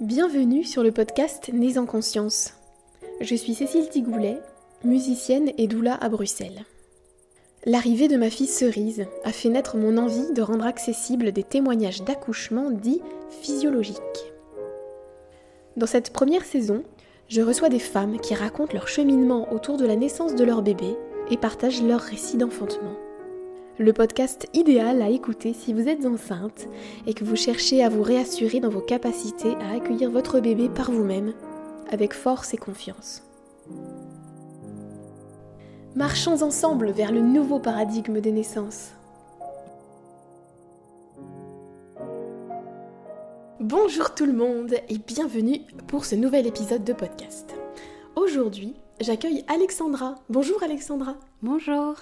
Bienvenue sur le podcast Nés en conscience. Je suis Cécile Tigoulet, musicienne et doula à Bruxelles. L'arrivée de ma fille Cerise a fait naître mon envie de rendre accessibles des témoignages d'accouchement dits physiologiques. Dans cette première saison, je reçois des femmes qui racontent leur cheminement autour de la naissance de leur bébé et partagent leur récit d'enfantement. Le podcast idéal à écouter si vous êtes enceinte et que vous cherchez à vous réassurer dans vos capacités à accueillir votre bébé par vous-même, avec force et confiance. Marchons ensemble vers le nouveau paradigme des naissances. Bonjour tout le monde et bienvenue pour ce nouvel épisode de podcast. Aujourd'hui, j'accueille Alexandra. Bonjour Alexandra. Bonjour.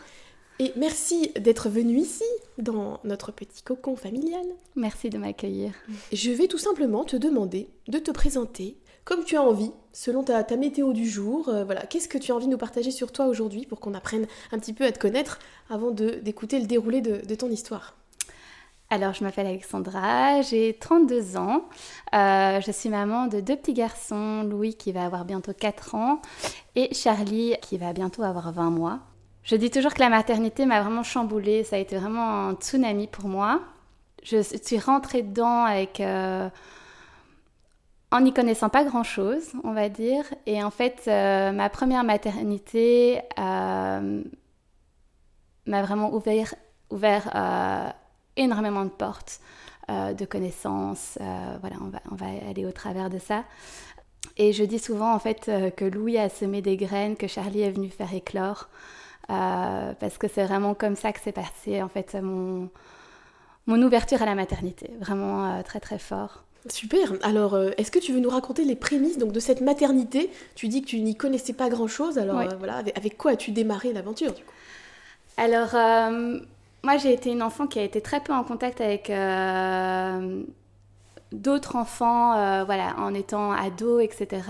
Et merci d'être venue ici, dans notre petit cocon familial. Merci de m'accueillir. Je vais tout simplement te demander de te présenter comme tu as envie, selon ta, météo du jour. Euh, voilà, qu'est-ce que tu as envie de nous partager sur toi aujourd'hui pour qu'on apprenne un petit peu à te connaître avant d'écouter le déroulé de, ton histoire? Alors, je m'appelle Alexandra, j'ai 32 ans. Euh, je suis maman de deux petits garçons, Louis qui va avoir bientôt 4 ans et Charlie qui va bientôt avoir 20 mois. Je dis toujours que la maternité m'a vraiment chamboulée, ça a été vraiment un tsunami pour moi. Je suis rentrée dedans avec... Euh, en n'y connaissant pas grand-chose, on va dire. Et en fait, euh, ma première maternité euh, m'a vraiment ouvert, ouvert énormément de portes de connaissances. voilà, on va, on va aller au travers de ça. Et je dis souvent en fait que Louis a semé des graines que Charlie est venu faire éclore. Euh, parce que c'est vraiment comme ça que s'est passé en fait mon, mon ouverture à la maternité, vraiment euh, très très fort. Super. Alors, euh, est-ce que tu veux nous raconter les prémices donc de cette maternité? Tu dis que tu n'y connaissais pas grand-chose. Alors voilà, avec, quoi as-tu démarré l'aventure du coup? Alors, moi j'ai été une enfant qui a été très peu en contact avec d'autres enfants, voilà, en étant ado, etc.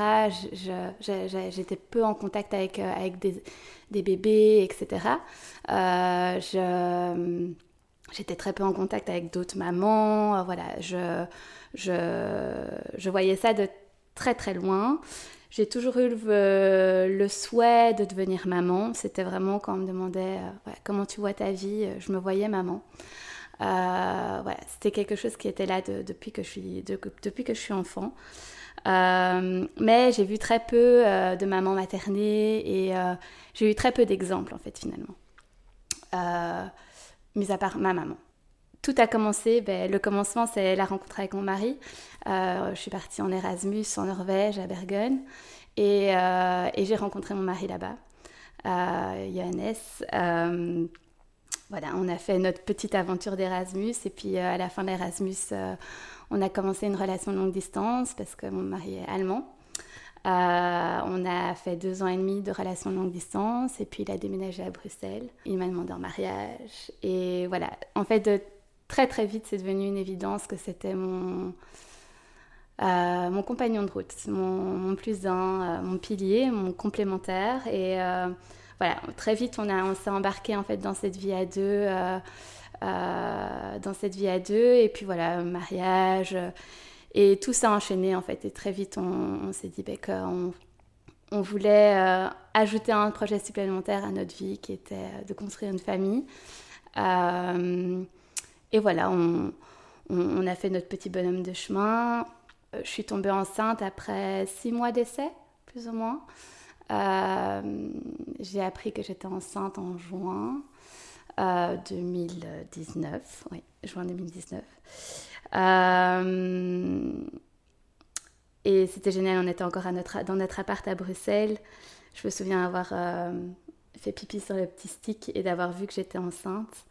J'étais peu en contact avec, avec des, des bébés, etc. Euh, j'étais très peu en contact avec d'autres mamans. Euh, voilà, je, je, je, voyais ça de très très loin. J'ai toujours eu le, souhait de devenir maman. C'était vraiment quand on me demandait euh, comment tu vois ta vie, je me voyais maman. Voilà, c'était quelque chose qui était là depuis, que je suis, depuis que je suis enfant. Euh, mais j'ai vu très peu euh, de mamans maternées et euh, j'ai eu très peu d'exemples en fait finalement, mis à part ma maman. Tout a commencé, ben, le commencement c'est la rencontre avec mon mari. je suis partie en Erasmus en Norvège, à Bergen, et, et j'ai rencontré mon mari là-bas, Johannes. Voilà, on a fait notre petite aventure d'Erasmus et puis à la fin de l'Erasmus, on a commencé une relation longue distance parce que mon mari est allemand. Euh, on a fait deux ans et demi de relation longue distance et puis il a déménagé à Bruxelles. Il m'a demandé en mariage. Et voilà, en fait, très très vite, c'est devenu une évidence que c'était mon, euh, mon compagnon de route, mon, plus un, euh, mon pilier, mon complémentaire. Et très vite, on, s'est embarqué en fait dans cette vie à deux. Euh, dans cette vie à deux. Et puis voilà, mariage. Euh, et tout ça enchaîné en fait. Et très vite, on, s'est dit bah, qu'on on voulait euh, ajouter un projet supplémentaire à notre vie qui était de construire une famille. et voilà, on, a fait notre petit bonhomme de chemin. Je suis tombée enceinte après six mois d'essai, plus ou moins. J'ai appris que j'étais enceinte en juin. 2019, oui, juin 2019. Euh, et c'était génial, on était encore à dans notre appart à Bruxelles. Je me souviens avoir euh, fait pipi sur le petit stick et d'avoir vu que j'étais enceinte.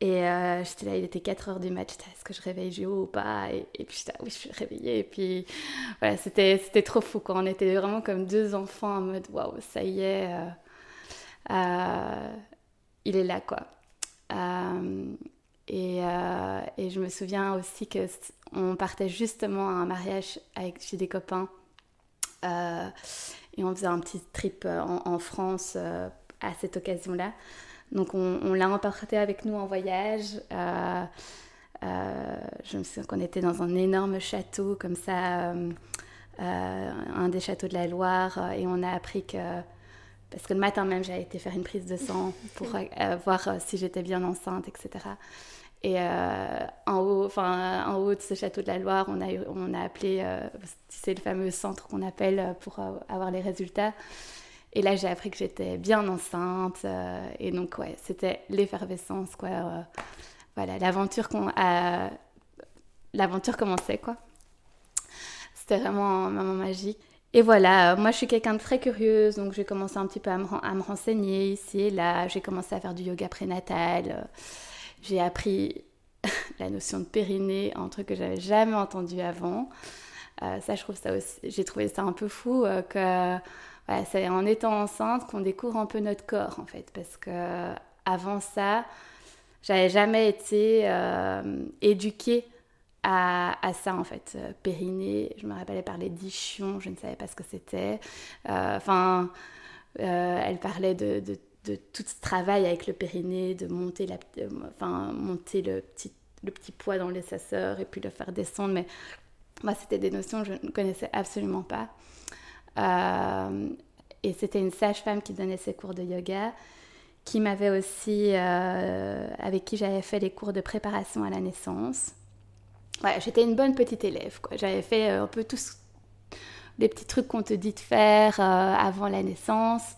Et euh, j'étais là, il était 4 heures du match, est-ce que je réveille Géo ou pas? Et, puis j'étais oui, je suis réveillée. Et puis voilà, c'était, c'était trop fou quand on était vraiment comme deux enfants en mode waouh, ça y est, il est là quoi. Euh, et, euh, je me souviens aussi que on partait justement à un mariage avec, chez des copains euh, et on faisait un petit trip en, France à cette occasion-là. Donc on, l'a emporté avec nous en voyage. je me souviens qu'on était dans un énorme château comme ça, un des châteaux de la Loire, et on a appris que parce que le matin même, j'avais été faire une prise de sang pour voir si j'étais bien enceinte, etc. Et euh, en, haut, enfin, en haut de ce château de la Loire, on a, on a appelé, euh, c'est le fameux centre qu'on appelle euh, pour avoir les résultats. Et là, j'ai appris que j'étais bien enceinte. et donc, ouais, c'était l'effervescence, quoi. voilà, l'aventure qu'on. L'aventure commençait, quoi. C'était vraiment un magique. Et voilà, moi je suis quelqu'un de très curieuse, donc j'ai commencé un petit peu à me, renseigner ici et là. J'ai commencé à faire du yoga prénatal. J'ai appris la notion de périnée, un truc que j'avais jamais entendu avant. Euh, ça, je trouve ça aussi, j'ai trouvé ça un peu fou euh, c'est en étant enceinte qu'on découvre un peu notre corps en fait, parce que avant ça, j'avais jamais été euh, éduquée à, à, ça en fait. périnée, je me rappelais parler d'ichon, je ne savais pas ce que c'était. Enfin, elle parlait de, de de tout ce travail avec le périnée, de monter, la, enfin, monter le, petit, le petit poids dans les sasseurs et puis le faire descendre. Mais moi, c'était des notions que je ne connaissais absolument pas. Euh, et c'était une sage-femme qui donnait ses cours de yoga, qui m'avait aussi, euh, avec qui j'avais fait les cours de préparation à la naissance. Ouais, j'étais une bonne petite élève. J'avais fait euh, un peu tous les petits trucs qu'on te dit de faire avant la naissance.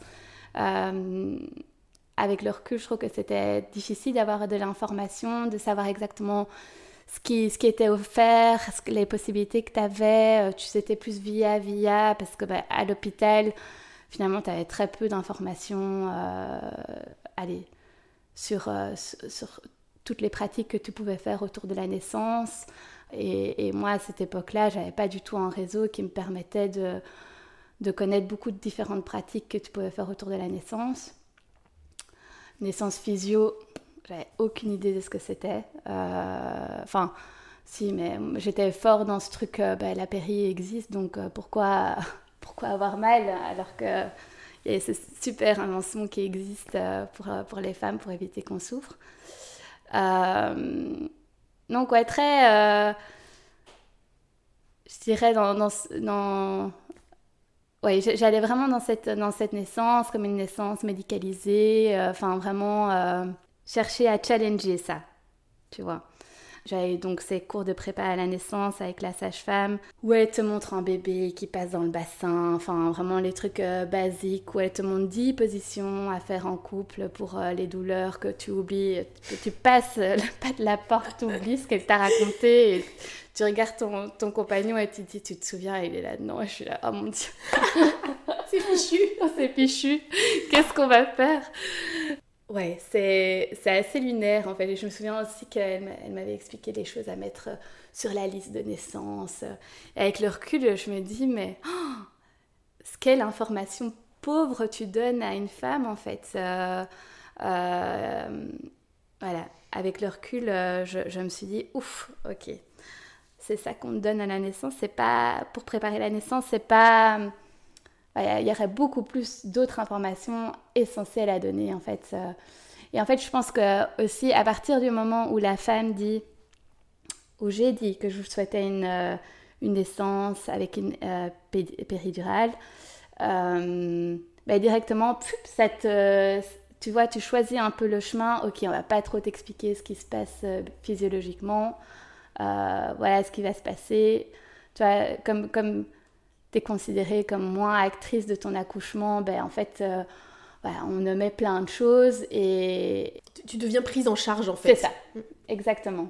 Avec le recul, je trouve que c'était difficile d'avoir de l'information, de savoir exactement ce qui, ce qui était offert, les possibilités que tu avais. Euh, tu sais, plus via via, parce que bah, à l'hôpital, finalement, tu avais très peu d'informations euh, allez, sur, sur toutes les pratiques que tu pouvais faire autour de la naissance. Et, et moi, à cette époque-là, j'avais pas du tout un réseau qui me permettait de, de connaître beaucoup de différentes pratiques que tu pouvais faire autour de la naissance. Naissance physio, j'avais aucune idée de ce que c'était. Euh, enfin, si, mais j'étais fort dans ce truc, euh, ben, la péri existe, donc euh, pourquoi, pourquoi avoir mal alors que y a ce super invention qui existe pour, pour les femmes pour éviter qu'on souffre. donc, ouais, très. je dirais dans, dans, j'allais vraiment dans cette, dans cette naissance comme une naissance médicalisée, enfin vraiment chercher à challenger ça, tu vois. J'avais donc ces cours de prépa à la naissance avec la sage-femme où elle te montre un bébé qui passe dans le bassin, enfin vraiment les trucs euh, basiques où elle te montre 10 positions à faire en couple pour les douleurs que tu oublies, que tu passes le pas de la porte, tu oublies ce qu'elle t'a raconté et tu regardes ton, ton, compagnon et tu te dis, tu te souviens, il est là, non, je suis là, oh mon dieu. c'est fichu. c'est fichu. Qu'est-ce qu'on va faire? Ouais, c'est assez lunaire en fait. Et je me souviens aussi qu'elle m'avait expliqué des choses à mettre sur la liste de naissance. Et avec le recul, je me dis, mais oh, quelle information pauvre tu donnes à une femme en fait. Euh, euh, voilà, avec le recul, euh, je, je, me suis dit, ouf, ok, c'est ça qu'on donne à la naissance. C'est pas pour préparer la naissance, c'est pas. Il y aurait beaucoup plus d'autres informations essentielles à donner en fait. Et en fait, je pense que aussi à partir du moment où la femme dit, où j'ai dit que je souhaitais une, euh, une naissance avec une euh, péridurale, euh, bah, directement, cette, tu vois, tu choisis un peu le chemin. Ok, on va pas trop t'expliquer ce qui se passe physiologiquement. Euh, voilà ce qui va se passer. Tu comme, comme tu es considérée comme moins actrice de ton accouchement, ben, en fait, euh, on nommait plein de choses et... Tu deviens prise en charge, en fait. C'est ça, exactement.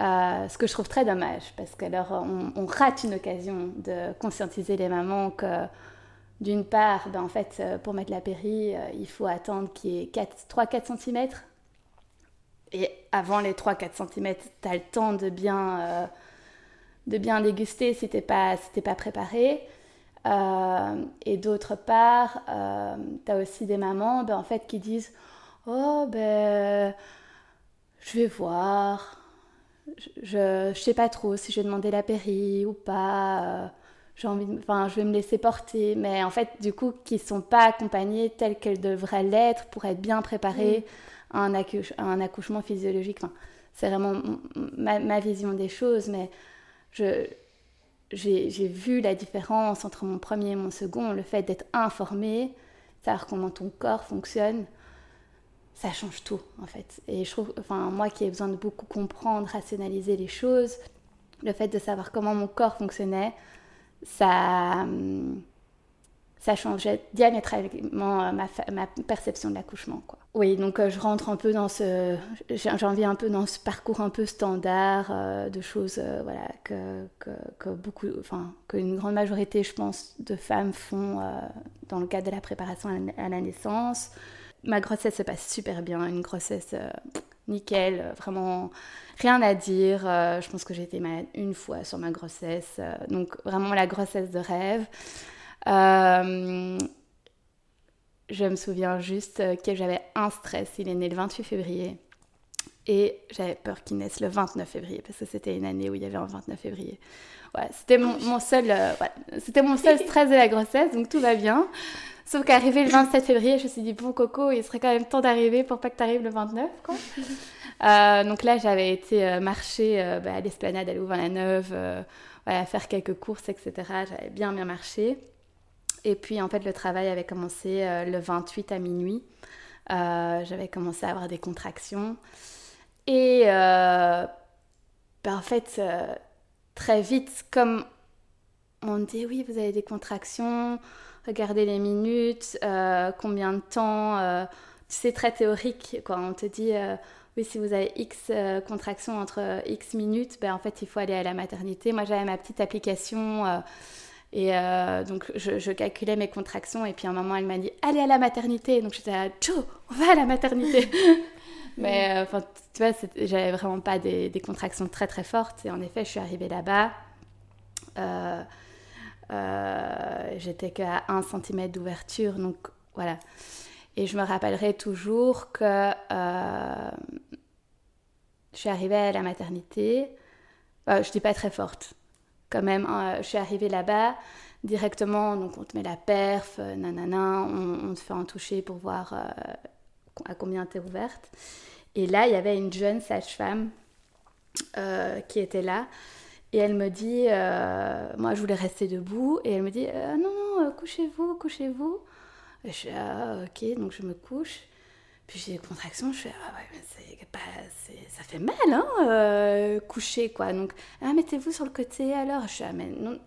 Euh, ce que je trouve très dommage, parce qu'alors on, on, rate une occasion de conscientiser les mamans que, d'une part, ben, en fait, pour mettre la péri, il faut attendre qu'il y ait 3-4 cm et avant les 3-4 cm, tu as le temps de bien, euh, de bien déguster si tu n'es pas, si pas préparé. Euh, et d'autre part, euh, tu as aussi des mamans ben, en fait, qui disent Oh, ben, je vais voir. Je ne sais pas trop si je vais demander la péri ou pas. j'ai envie enfin, je vais me laisser porter. Mais en fait, du coup, qui ne sont pas accompagnées telles qu'elles devraient l'être pour être bien préparées. Mm un, accouchement physiologique. Enfin, c'est vraiment ma, vision des choses, mais je, j'ai, vu la différence entre mon premier et mon second, le fait d'être informé, savoir comment ton corps fonctionne, ça change tout en fait. Et je trouve, enfin moi qui ai besoin de beaucoup comprendre, rationaliser les choses, le fait de savoir comment mon corps fonctionnait, ça, hum, ça changeait diamétralement euh, ma, ma perception de l'accouchement. Quoi. Oui, donc euh, je rentre un peu dans ce, j'envie un peu dans ce parcours un peu standard euh, de choses, voilà, que, que, que, beaucoup, enfin, qu'une grande majorité, je pense, de femmes font dans le cadre de la préparation à la naissance. Ma grossesse se passe super bien, une grossesse nickel, vraiment rien à dire. je pense que j'ai été malade une fois sur ma grossesse, donc vraiment la grossesse de rêve. Euh, je me souviens juste que j'avais un stress. Il est né le 28 février. Et j'avais peur qu'il naisse le 29 février, parce que c'était une année où il y avait un 29 février. Ouais, c'était mon, seul, euh, c'était mon seul stress de la grossesse, donc tout va bien. Sauf qu'arrivé le 27 février, je me suis dit, bon Coco, il serait quand même temps d'arriver pour pas que tu arrives le 29. Quoi. Euh, donc là, j'avais été marcher bah, à l'esplanade à Louvain-la-Neuve, faire quelques courses, etc. J'avais bien bien marché. Et puis en fait, le travail avait commencé euh, le 28 à minuit. Euh, j'avais commencé à avoir des contractions. Et euh, ben, en fait, très vite, comme on me dit oui, vous avez des contractions, regardez les minutes, combien de temps, c'est très théorique. Quoi. On te dit oui, si vous avez X contractions entre X minutes, ben, en fait, il faut aller à la maternité. Moi, j'avais ma petite application et euh, donc, je, calculais mes contractions. Et puis, à un moment, elle m'a dit Allez à la maternité. Donc, j'étais là Joe, on va à la maternité. Mais, euh, enfin, tu vois, j'avais vraiment pas des, contractions très, très fortes. Et en effet, je suis arrivée là-bas. Euh, j'étais qu'à 1 cm d'ouverture. Donc, voilà. Et je me rappellerai toujours que je suis arrivée à la maternité. je dis pas très forte quand même, hein, je suis arrivée là-bas directement, donc on te met la perf, euh, nanana, on, te fait un toucher pour voir euh, à combien tu es ouverte. Et là, il y avait une jeune sage-femme euh, qui était là. Et elle me dit, moi je voulais rester debout, et elle me dit, non, non, couchez-vous, couchez-vous. Je ah, ok, donc je me couche. Puis j'ai des contractions, je fais, ah ouais, mais pas, ça fait mal, hein, euh, coucher, quoi. Donc, ah, mettez-vous sur le côté alors. Je fais, ah, mais non,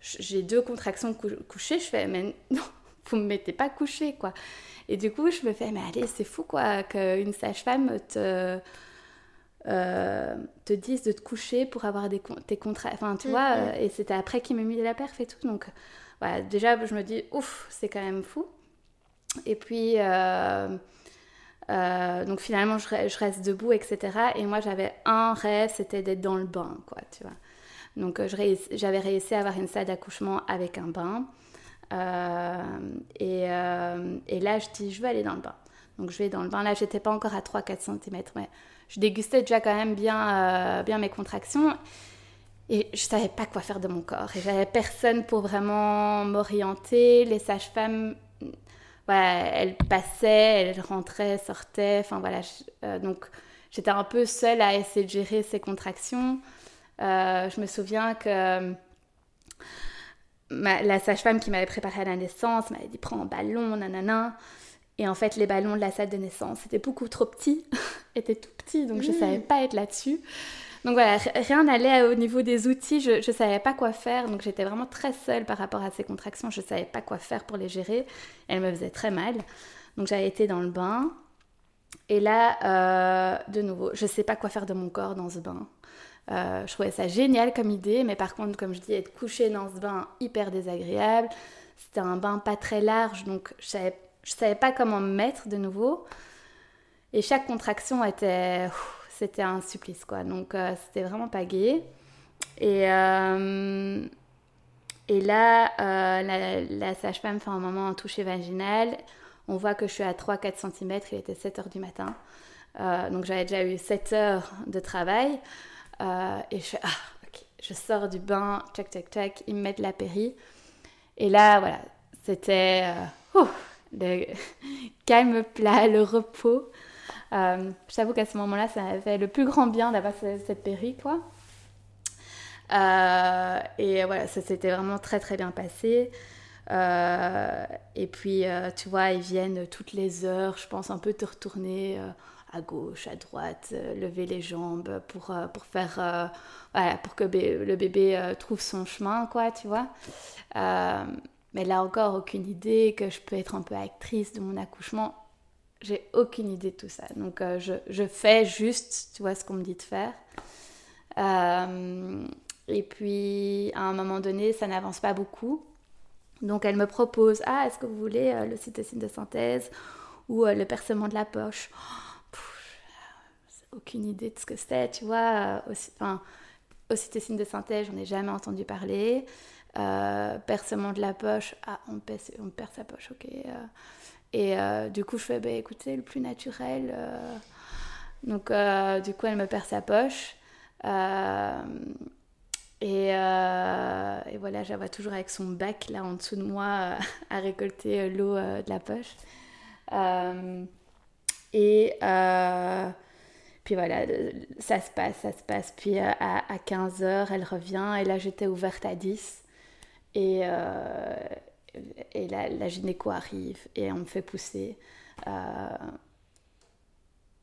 j'ai deux contractions couchées, je fais, mais non, vous me mettez pas couché, quoi. Et du coup, je me fais, mais allez, c'est fou, quoi, qu'une sage-femme te, euh, te dise de te coucher pour avoir des, tes contractions. Enfin, tu vois, mm-hmm. et c'était après qu'il m'a mis la perf et tout. Donc, voilà, déjà, je me dis, ouf, c'est quand même fou. Et puis, euh, euh, donc finalement, je, reste debout, etc. Et moi, j'avais un rêve, c'était d'être dans le bain, quoi, tu vois. Donc j'avais réussi à avoir une salle d'accouchement avec un bain. Euh, et, euh, là, je dis, je veux aller dans le bain. Donc je vais dans le bain. Là, j'étais pas encore à 3-4 cm, mais je dégustais déjà quand même bien, bien mes contractions. Et je savais pas quoi faire de mon corps. Et j'avais personne pour vraiment m'orienter. Les sages-femmes elle passait, elle rentrait, sortait, enfin voilà. Euh, donc j'étais un peu seule à essayer de gérer ces contractions. Euh, je me souviens que la sage-femme qui m'avait préparée à la naissance m'avait dit prends un ballon, nanana. Et en fait, les ballons de la salle de naissance étaient beaucoup trop petits, étaient tout petits, donc je ne mmh. savais pas être là-dessus. Donc voilà, rien n'allait au niveau des outils, je ne savais pas quoi faire, donc j'étais vraiment très seule par rapport à ces contractions, je ne savais pas quoi faire pour les gérer, elles me faisaient très mal. Donc j'avais été dans le bain, et là, euh, de nouveau, je ne sais pas quoi faire de mon corps dans ce bain. Euh, je trouvais ça génial comme idée, mais par contre, comme je dis, être couchée dans ce bain, hyper désagréable. C'était un bain pas très large, donc je savais, savais pas comment me mettre de nouveau. Et chaque contraction était c'était un supplice, quoi. Donc, euh, c'était vraiment pas gai. Et, euh, et là, euh, la, sage-femme fait un moment en toucher vaginal. On voit que je suis à 3-4 cm, il était 7 h du matin. donc, j'avais déjà eu 7 heures de travail. et je fais, ah, ok, je sors du bain, tchac, tchac, tchac, ils me mettent la péri. Et là, voilà, c'était le calme plat, le repos. Euh, je t'avoue qu'à ce moment-là, ça fait le plus grand bien d'avoir cette péri, quoi. Euh, et voilà, ça s'était vraiment très très bien passé. Euh, et puis, tu vois, ils viennent toutes les heures, je pense, un peu te retourner à gauche, à droite, lever les jambes pour, pour faire, voilà, pour que le bébé trouve son chemin, quoi, tu vois. mais là encore, aucune idée que je peux être un peu actrice de mon accouchement. J'ai aucune idée de tout ça. Donc, je, je, fais juste, tu vois, ce qu'on me dit de faire. Euh, et puis, à un moment donné, ça n'avance pas beaucoup. Donc, elle me propose Ah, est-ce que vous voulez euh, le cytocine de synthèse ou euh, le percement de la poche? Oh, Aucune idée de ce que c'est, tu vois. Au, enfin, de synthèse, j'en ai jamais entendu parler. Euh, percement de la poche, ah, on, on perd sa poche, ok. Et du coup, je fais Bah, écoutez, le plus naturel. Donc, du coup, elle me perd sa poche. Euh, et, voilà, j'avais toujours avec son bac là en dessous de moi euh, à récolter euh, l'eau de la poche. et puis voilà, ça se passe, ça se passe. Puis à, à 15h, elle revient et là j'étais ouverte à 10. Et, et la gynéco arrive et on me fait pousser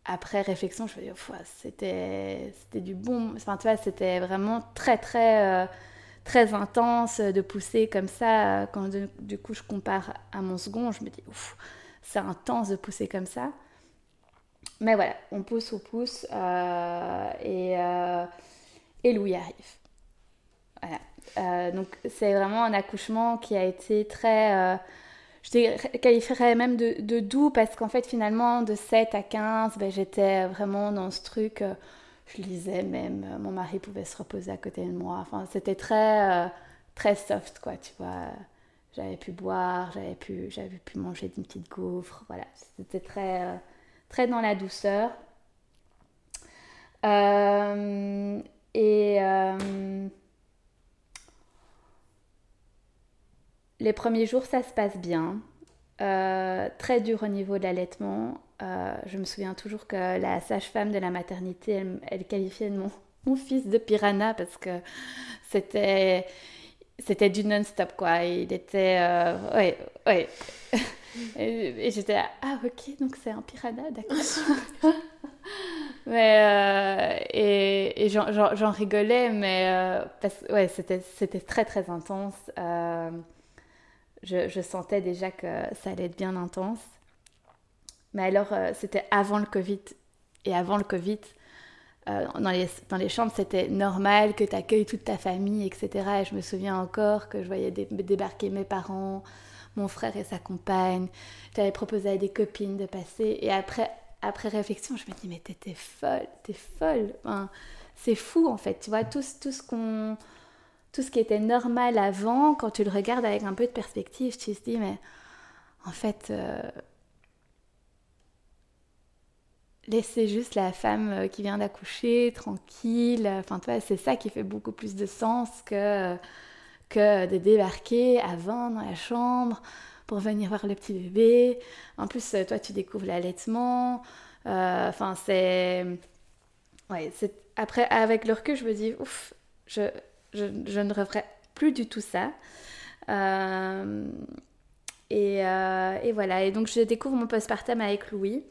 après réflexion, je me dis, c'était, du bon. Enfin, tu vois, c'était vraiment très, très, euh, très intense de pousser comme ça. Quand du coup, je compare à mon second, je me dis, ouf, c'est intense de pousser comme ça. Mais voilà, on pousse, on pousse. Euh, et, euh, et Louis arrive. Voilà. Donc, c'est vraiment un accouchement qui a été très je qualifierais même de, doux parce qu'en fait finalement de 7 à 15 ben, j'étais vraiment dans ce truc euh, je lisais même euh, mon mari pouvait se reposer à côté de moi. Enfin c'était très euh, très soft quoi tu vois. J'avais pu boire j'avais pu j'avais pu manger une petite gaufre voilà. C'était très très dans la douceur. Et Les premiers jours, ça se passe bien. Euh, très dur au niveau de l'allaitement. Euh, je me souviens toujours que la sage-femme de la maternité, elle, qualifiait mon, mon, fils de piranha parce que c'était c'était du non-stop quoi. Il était euh, ouais ouais. et, j'étais ah ok donc c'est un piranha d'accord. mais et, j'en rigolais mais parce, ouais c'était c'était très très intense je, sentais déjà que ça allait être bien intense. Mais alors, euh, c'était avant le Covid. Et avant le Covid, euh, dans, les, dans les chambres, c'était normal que tu accueilles toute ta famille, etc. Et je me souviens encore que je voyais débarquer mes parents, mon frère et sa compagne. J'avais proposé à des copines de passer. Et après, après réflexion, je me dis, mais t'étais folle, t'es folle. c'est fou, en fait. Tu vois, tout, tout ce qu'on tout ce qui était normal avant, quand tu le regardes avec un peu de perspective, tu te dis, mais en fait, euh, laissez juste la femme euh, qui vient d'accoucher tranquille. Enfin, tu vois, c'est ça qui fait beaucoup plus de sens que, que de débarquer à 20 dans la chambre pour venir voir le petit bébé. En plus, toi, tu découvres l'allaitement. Euh, enfin, c'est. Ouais, c'est. Après, avec le recul, je me dis, ouf, je, je, ne referai plus du tout ça. Euh, euh, et, voilà, et donc je découvre mon postpartum avec Louis.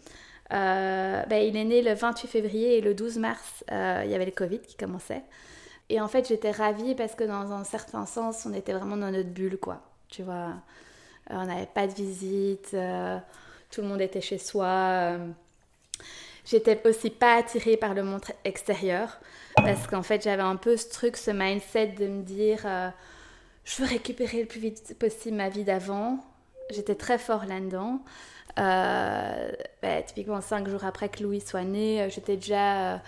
Euh, ben, il est né le 28 février et le 12 mars, il y avait le Covid qui commençait. Et en fait, j'étais ravie parce que dans un certain sens, on était vraiment dans notre bulle, quoi. Tu vois, on n'avait pas de visite, tout le monde était chez soi. J'étais aussi pas attirée par le monde extérieur. Parce qu'en fait, j'avais un peu ce truc, ce mindset de me dire euh, je veux récupérer le plus vite possible ma vie d'avant. J'étais très fort là-dedans. Euh, bah, typiquement, cinq jours après que Louis soit né, euh, j'étais déjà.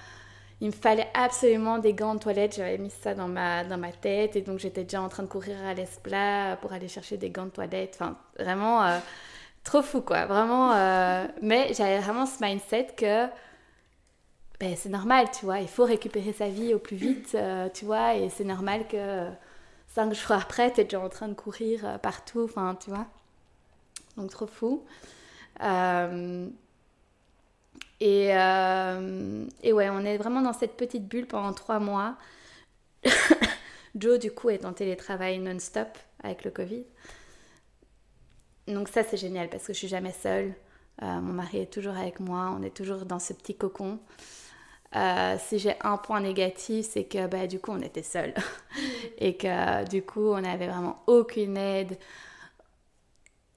il me fallait absolument des gants de toilette. J'avais mis ça dans ma, dans ma tête et donc j'étais déjà en train de courir à l'esplat pour aller chercher des gants de toilette. Enfin, vraiment trop fou quoi. Vraiment. mais j'avais vraiment ce mindset que ben, c'est normal, tu vois, il faut récupérer sa vie au plus vite, euh, tu vois, et c'est normal que cinq jours après, tu es déjà en train de courir euh, partout, enfin, tu vois. Donc, trop fou. Euh, Et, et ouais, on est vraiment dans cette petite bulle pendant trois mois. Joe, du coup, est en télétravail non-stop avec le Covid. Donc ça, c'est génial parce que je suis jamais seule. Euh, mon mari est toujours avec moi, on est toujours dans ce petit cocon. Euh, si j'ai un point négatif, c'est que bah, du coup, on était seuls. et que du coup, on n'avait vraiment aucune aide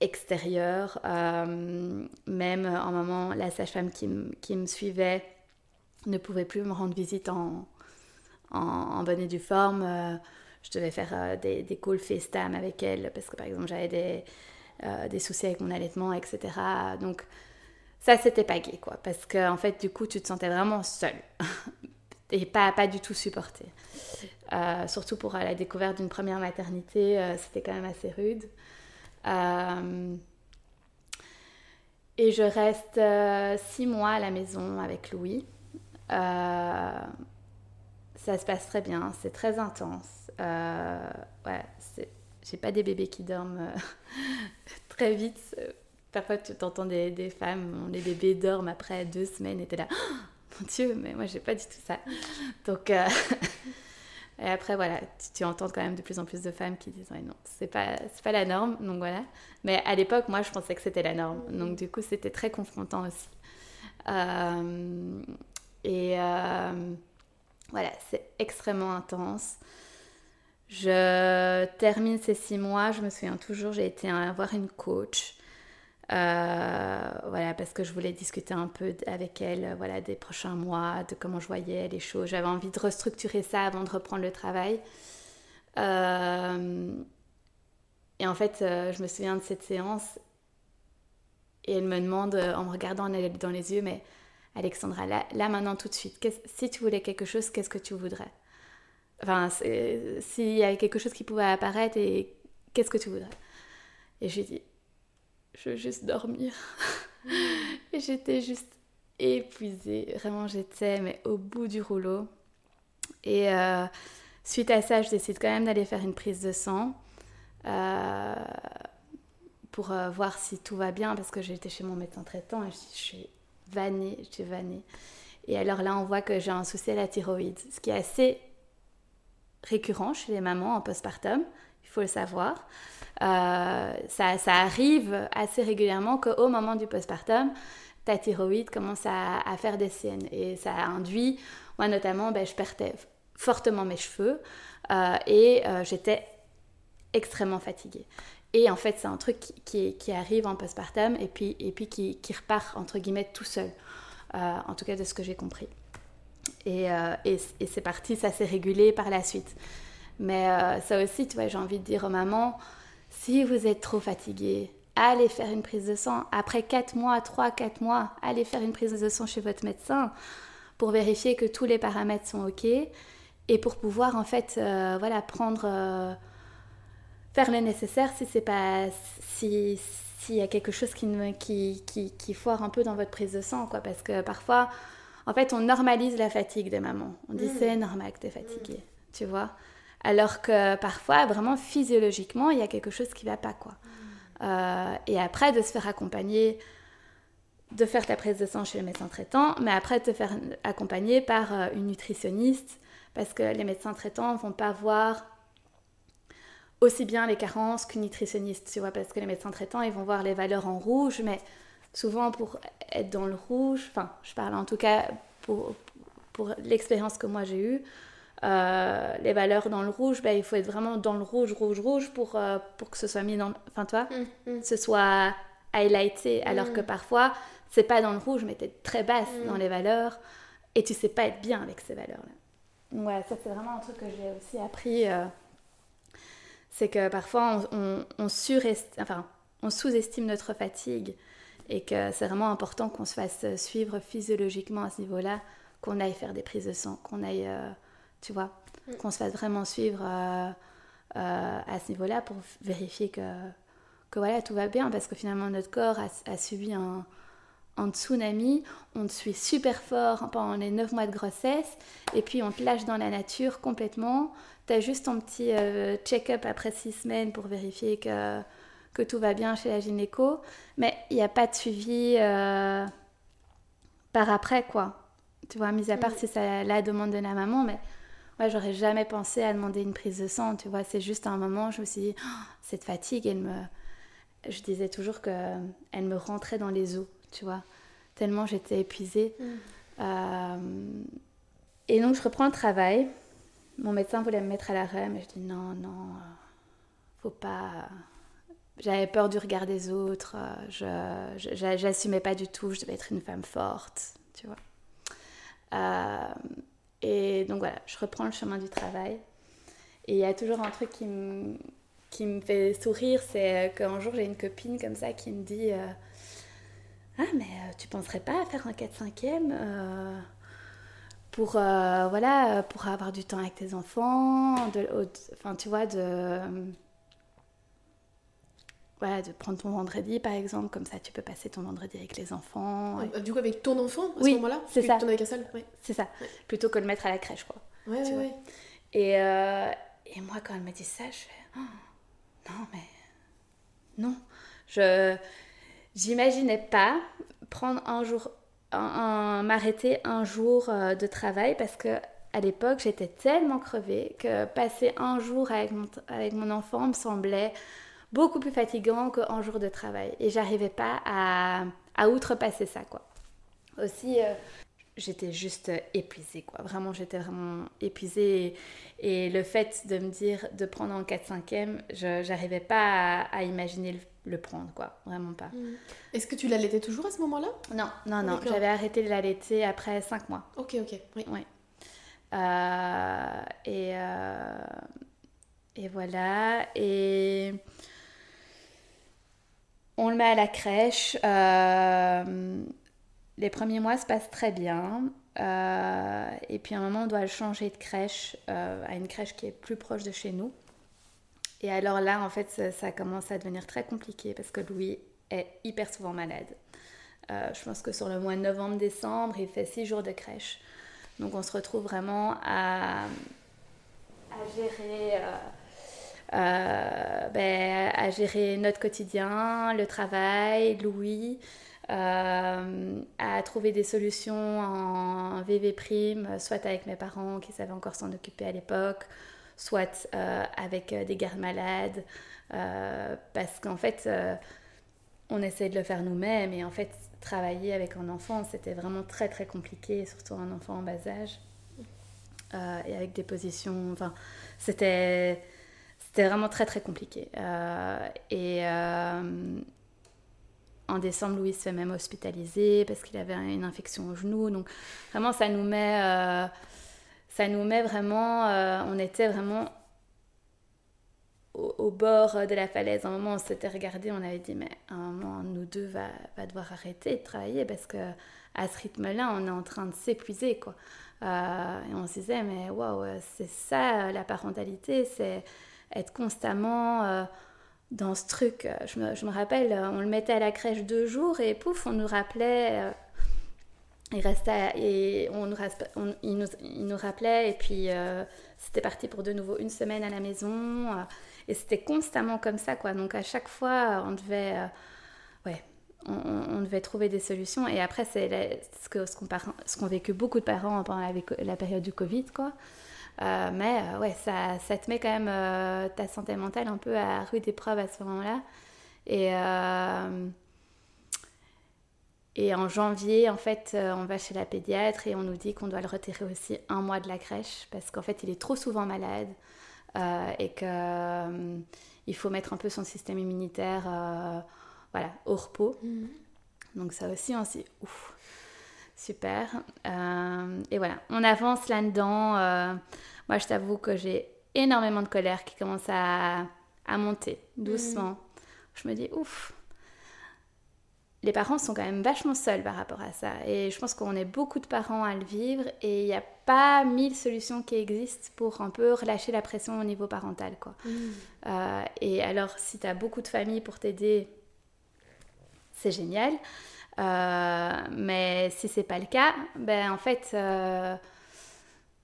extérieure. Euh, même en moment, la sage-femme qui, qui, me suivait ne pouvait plus me rendre visite en, en, bonne et due forme. je devais faire des, des calls FaceTime avec elle parce que, par exemple, j'avais des euh, des soucis avec mon allaitement, etc. Donc ça, c'était pas gay, quoi. Parce que, en fait, du coup, tu te sentais vraiment seule. et pas, pas du tout supportée. Euh, surtout pour la découverte d'une première maternité, euh, c'était quand même assez rude. et je reste six mois à la maison avec Louis. ça se passe très bien, c'est très intense. ouais, c'est j'ai pas des bébés qui dorment euh, très vite. Parfois, tu entends des, femmes, les bébés dorment après deux semaines et t'es là, mon Dieu, mais moi, j'ai pas du tout ça. Donc, euh, et après, voilà, tu, entends quand même de plus en plus de femmes qui disent, non, c'est pas, pas la norme. Donc, voilà. Mais à l'époque, moi, je pensais que c'était la norme. Donc, du coup, c'était très confrontant aussi. Euh, et voilà, c'est extrêmement intense. Je termine ces six mois, je me souviens toujours, j'ai été voir une coach. Euh, voilà, parce que je voulais discuter un peu avec elle, voilà, des prochains mois, de comment je voyais les choses. J'avais envie de restructurer ça avant de reprendre le travail. Euh, et en fait, euh, je me souviens de cette séance et elle me demande, en me regardant dans les yeux, mais Alexandra, là, là maintenant, tout de suite, si tu voulais quelque chose, qu'est-ce que tu voudrais? Enfin, s'il y avait quelque chose qui pouvait apparaître et qu'est-ce que tu voudrais? Et j'ai dit, je veux juste dormir. et j'étais juste épuisée. Vraiment, j'étais mais au bout du rouleau. Et euh, suite à ça, je décide quand même d'aller faire une prise de sang euh, pour euh, voir si tout va bien parce que j'étais chez mon médecin traitant et je, je suis vannée, je suis vannée. Et alors là, on voit que j'ai un souci à la thyroïde, ce qui est assez récurrent chez les mamans en postpartum, il faut le savoir. Euh, ça, ça, arrive assez régulièrement qu'au moment du postpartum, ta thyroïde commence à, faire des siennes. Et ça induit, moi notamment, ben, je perdais fortement mes cheveux euh, et euh, j'étais extrêmement fatiguée. Et en fait, c'est un truc qui, arrive en postpartum et puis, et puis qui repart, entre guillemets, tout seul. en tout cas, de ce que j'ai compris. Euh, et, c'est parti, ça s'est régulé par la suite. Mais euh, ça aussi, tu vois, j'ai envie de dire aux mamans, si vous êtes trop fatiguée, allez faire une prise de sang. Après 4 mois, 3-4 mois, allez faire une prise de sang chez votre médecin pour vérifier que tous les paramètres sont OK et pour pouvoir en fait, euh, voilà, prendre, faire le nécessaire si c'est pas, si s'il y a quelque chose qui, qui, qui, qui foire un peu dans votre prise de sang, quoi, parce que parfois en fait, on normalise la fatigue des mamans. On dit mm. c'est normal que tu es fatiguée, tu vois. Alors que parfois, vraiment physiologiquement, il y a quelque chose qui va pas, quoi. Euh, et après, de se faire accompagner, de faire ta prise de sang chez le médecin traitant, mais après de te faire accompagner par euh, une nutritionniste, parce que les médecins traitants vont pas voir aussi bien les carences qu'une nutritionniste, tu vois, parce que les médecins traitants, ils vont voir les valeurs en rouge, mais souvent pour être dans le rouge, enfin je parle en tout cas pour, pour l'expérience que moi j'ai eue, euh, les valeurs dans le rouge, ben, il faut être vraiment dans le rouge, rouge, rouge pour, euh, pour que ce soit mis dans... Enfin toi, mm, mm. ce soit highlighté, alors que mm. parfois c'est pas dans le rouge, mais tu es très basse dans les valeurs et tu sais pas être bien avec ces valeurs-là. Ouais, ça c'est vraiment un truc que j'ai aussi appris. Euh, c'est que parfois on, on, enfin, on sous-estime notre fatigue et que c'est vraiment important qu'on se fasse suivre physiologiquement à ce niveau-là, qu'on aille faire des prises de sang, qu'on aille, euh, tu vois, mm. qu'on se fasse vraiment suivre euh, euh, à ce niveau-là pour vérifier que, que voilà, tout va bien, parce que finalement notre corps a, subi un, un, tsunami, on te suit super fort pendant les 9 mois de grossesse, et puis on te lâche dans la nature complètement, tu as juste ton petit check-up après 6 semaines pour vérifier que que tout va bien chez la gynéco, mais il n'y a pas de suivi, euh, par après, quoi. Tu vois, mis à part si c'est la demande de la maman, mais ouais, j'aurais jamais pensé à demander une prise de sang, tu vois. C'est juste un moment, je me suis dit, oh, cette fatigue, elle me. Je disais toujours que elle me rentrait dans les os, tu vois. Tellement j'étais épuisée. Mm. Euh, et donc, je reprends le travail. Mon médecin voulait me mettre à l'arrêt, mais je dis non, non, faut pas. J'avais peur du regard des autres, euh, je j'assumais pas du tout, je devais être une femme forte, tu vois. Euh, et donc voilà, je reprends le chemin du travail. Et il y a toujours un truc qui me, qui me fait sourire, c'est qu'un jour j'ai une copine comme ça qui me dit Ah, mais tu penserais pas à faire un 4-5e pour, voilà, pour avoir du temps avec tes enfants, enfin tu vois, de voilà, de prendre ton vendredi par exemple, comme ça tu peux passer ton vendredi avec les enfants. Ah, du coup, avec ton enfant à oui, ce moment-là C'est ça. avec un seul C'est ça. Plutôt que de le mettre à la crèche, quoi. Ouais, ouais, ouais. Et, euh, et, moi, quand elle m'a dit ça, je fais oh, non, mais non. Je j'imaginais pas prendre un jour, un, m'arrêter un jour euh, de travail parce que à l'époque, j'étais tellement crevée que passer un jour avec mon, avec mon enfant me semblait beaucoup plus fatigant qu'un jour de travail. Et j'arrivais pas à, à, outrepasser ça, quoi. Aussi, euh, j'étais juste épuisée, quoi. Vraiment, j'étais vraiment épuisée. Et, le fait de me dire de prendre en 4-5e, je n'arrivais pas à, imaginer le, prendre, quoi. Vraiment pas. Mmh. Est-ce que tu l'allaitais toujours à ce moment-là? Non, non, non. J'avais arrêté de l'allaiter après 5 mois. Ok, ok. Oui. Ouais. Euh, et, euh, et voilà. Et on le met à la crèche. Euh, les premiers mois se passent très bien. Euh, et puis à un moment, on doit le changer de crèche euh, à une crèche qui est plus proche de chez nous. Et alors là, en fait, ça, commence à devenir très compliqué parce que Louis est hyper souvent malade. je pense que sur le mois de novembre-décembre, il fait six jours de crèche. Donc on se retrouve vraiment à, gérer ben, à gérer notre quotidien, le travail, Louis, euh, à trouver des solutions en VV prime, soit avec mes parents qui savaient encore s'en occuper à l'époque, soit euh, avec des gardes malades, parce qu'en fait, on essaie de le faire nous-mêmes, et en fait, travailler avec un enfant, c'était vraiment très très compliqué, surtout un enfant en bas âge, et avec des positions, enfin, c'était c'était vraiment très très compliqué. Euh, et euh, en décembre, Louis se fait même hospitaliser parce qu'il avait une infection au genou. Donc vraiment, ça nous met, euh, ça nous met vraiment, on était vraiment au, bord de la falaise. À un moment, on s'était regardé, on avait dit, mais à un moment, nous deux va, va devoir arrêter de travailler parce que à ce rythme-là, on est en train de s'épuiser, quoi. et on se disait, mais waouh, c'est ça la parentalité, c'est être constamment euh, dans ce truc. Je me, je me, rappelle, on le mettait à la crèche deux jours et pouf, on nous rappelait. Euh, il restait et on nous, il, nous, il, nous, rappelait et puis euh, c'était parti pour de nouveau une semaine à la maison et c'était constamment comme ça quoi donc à chaque fois on devait ouais on, devait trouver des solutions et après c'est ce que ce qu'ont vécu beaucoup de parents pendant la, la période du Covid quoi euh, mais euh, ouais, ça, ça, te met quand même euh, ta santé mentale un peu à rude épreuve à ce moment-là. Et, et en janvier, en fait, on va chez la pédiatre et on nous dit qu'on doit le retirer aussi un mois de la crèche parce qu'en fait, il est trop souvent malade et qu'il il faut mettre un peu son système immunitaire voilà, au repos. Mhm. Donc ça aussi, on s'est ouf, super. et voilà, on avance là-dedans. Moi, je t'avoue que j'ai énormément de colère qui commence à, à monter doucement. Mm. Je me dis, ouf, les parents sont quand même vachement seuls par rapport à ça. Et je pense qu'on est beaucoup de parents à le vivre et il n'y a pas mille solutions qui existent pour un peu relâcher la pression au niveau parental. Quoi. Mm. Euh, et alors, si tu as beaucoup de familles pour t'aider, c'est génial. Euh, mais si c'est pas le cas, ben en fait, euh,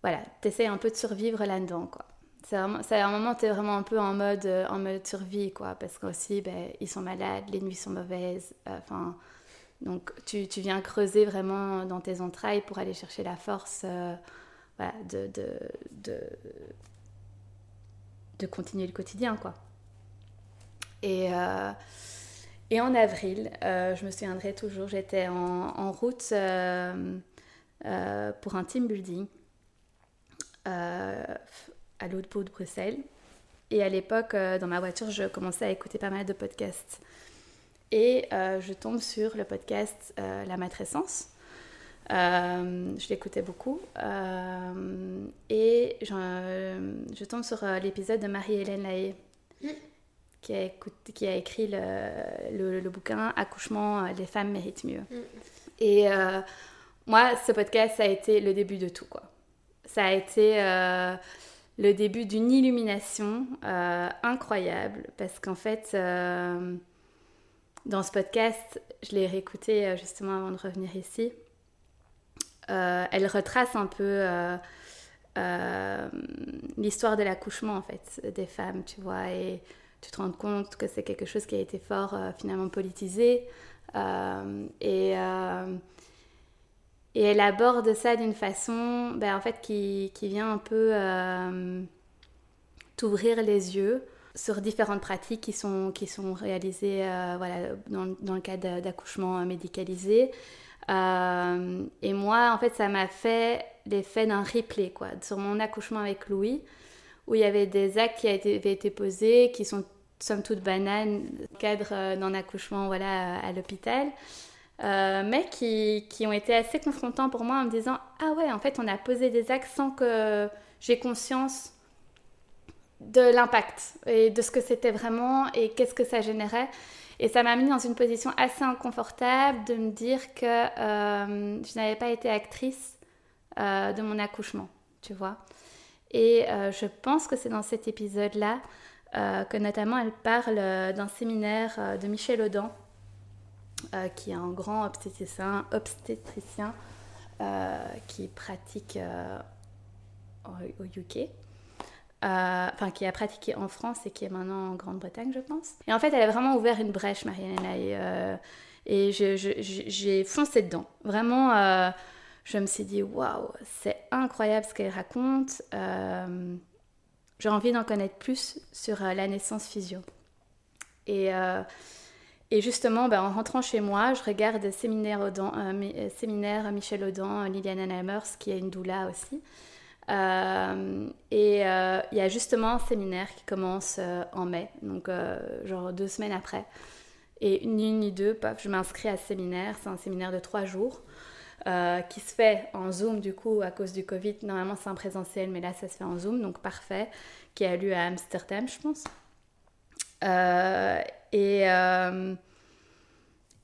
voilà, t'essayes un peu de survivre là-dedans, quoi. C'est un moment, tu es vraiment un peu en mode, en mode survie, quoi, parce qu'aussi, ben, ils sont malades, les nuits sont mauvaises, euh, enfin, Donc tu, tu, viens creuser vraiment dans tes entrailles pour aller chercher la force de, de, de, continuer le quotidien. quoi. Et, et en avril, je me souviendrai toujours, j'étais en, route pour un team building à l'autre bout de Bruxelles. Et à l'époque, euh, dans ma voiture, je commençais à écouter pas mal de podcasts. Et euh, je tombe sur le podcast euh, La matrescence. je l'écoutais beaucoup. et je, je, tombe sur l'épisode de Marie-Hélène Lahaye, mm. Qui, a qui, a écrit le, le, bouquin Accouchement, les femmes méritent mieux. Mm. Et moi, ce podcast, ça a été le début de tout. Quoi. Ça a été le début d'une illumination euh, incroyable parce qu'en fait, euh, dans ce podcast, je l'ai réécouté euh, justement avant de revenir ici, elle retrace un peu l'histoire de l'accouchement en fait des femmes, tu vois, et tu te rends compte que c'est quelque chose qui a été fort finalement politisé et et elle aborde ça d'une façon ben, en fait, qui, qui, vient un peu euh, t'ouvrir les yeux sur différentes pratiques qui sont, qui sont réalisées euh, voilà, dans, dans, le cadre d'accouchement médicalisé. Euh, et moi, en fait, ça m'a fait l'effet d'un replay quoi, sur mon accouchement avec Louis, où il y avait des actes qui avaient été posés, qui sont somme toute bananes, cadre d'un accouchement voilà, à l'hôpital. Euh, mais qui, qui, ont été assez confrontants pour moi en me disant Ah ouais, en fait, on a posé des actes sans que j'ai conscience de l'impact et de ce que c'était vraiment et qu'est-ce que ça générait. Et ça m'a mis dans une position assez inconfortable de me dire que euh, je n'avais pas été actrice euh, de mon accouchement, tu vois. Et je pense que c'est dans cet épisode-là que notamment elle parle d'un séminaire de Michel Audin euh, qui est un grand obstétricien, obstétricien euh, qui pratique euh, au UK. enfin qui a pratiqué en France et qui est maintenant en Grande-Bretagne, je pense. Et en fait, elle a vraiment ouvert une brèche, et, et j'ai foncé dedans. Vraiment, je me suis dit, waouh, c'est incroyable ce qu'elle raconte. J'ai envie d'en connaître plus sur la naissance physio. Et et justement, ben, en rentrant chez moi, je regarde séminaire, Audan, euh, euh, séminaire Michel Audin, Liliane Hamers, qui est une doula aussi. Euh, et il y a justement un séminaire qui commence en mai, donc genre deux semaines après. Et ni une ni deux, je m'inscris à ce séminaire. C'est un séminaire de trois jours qui se fait en Zoom du coup à cause du Covid. Normalement c'est en présentiel, mais là ça se fait en Zoom, donc parfait. Qui a lieu à Amsterdam, je pense. Et, euh,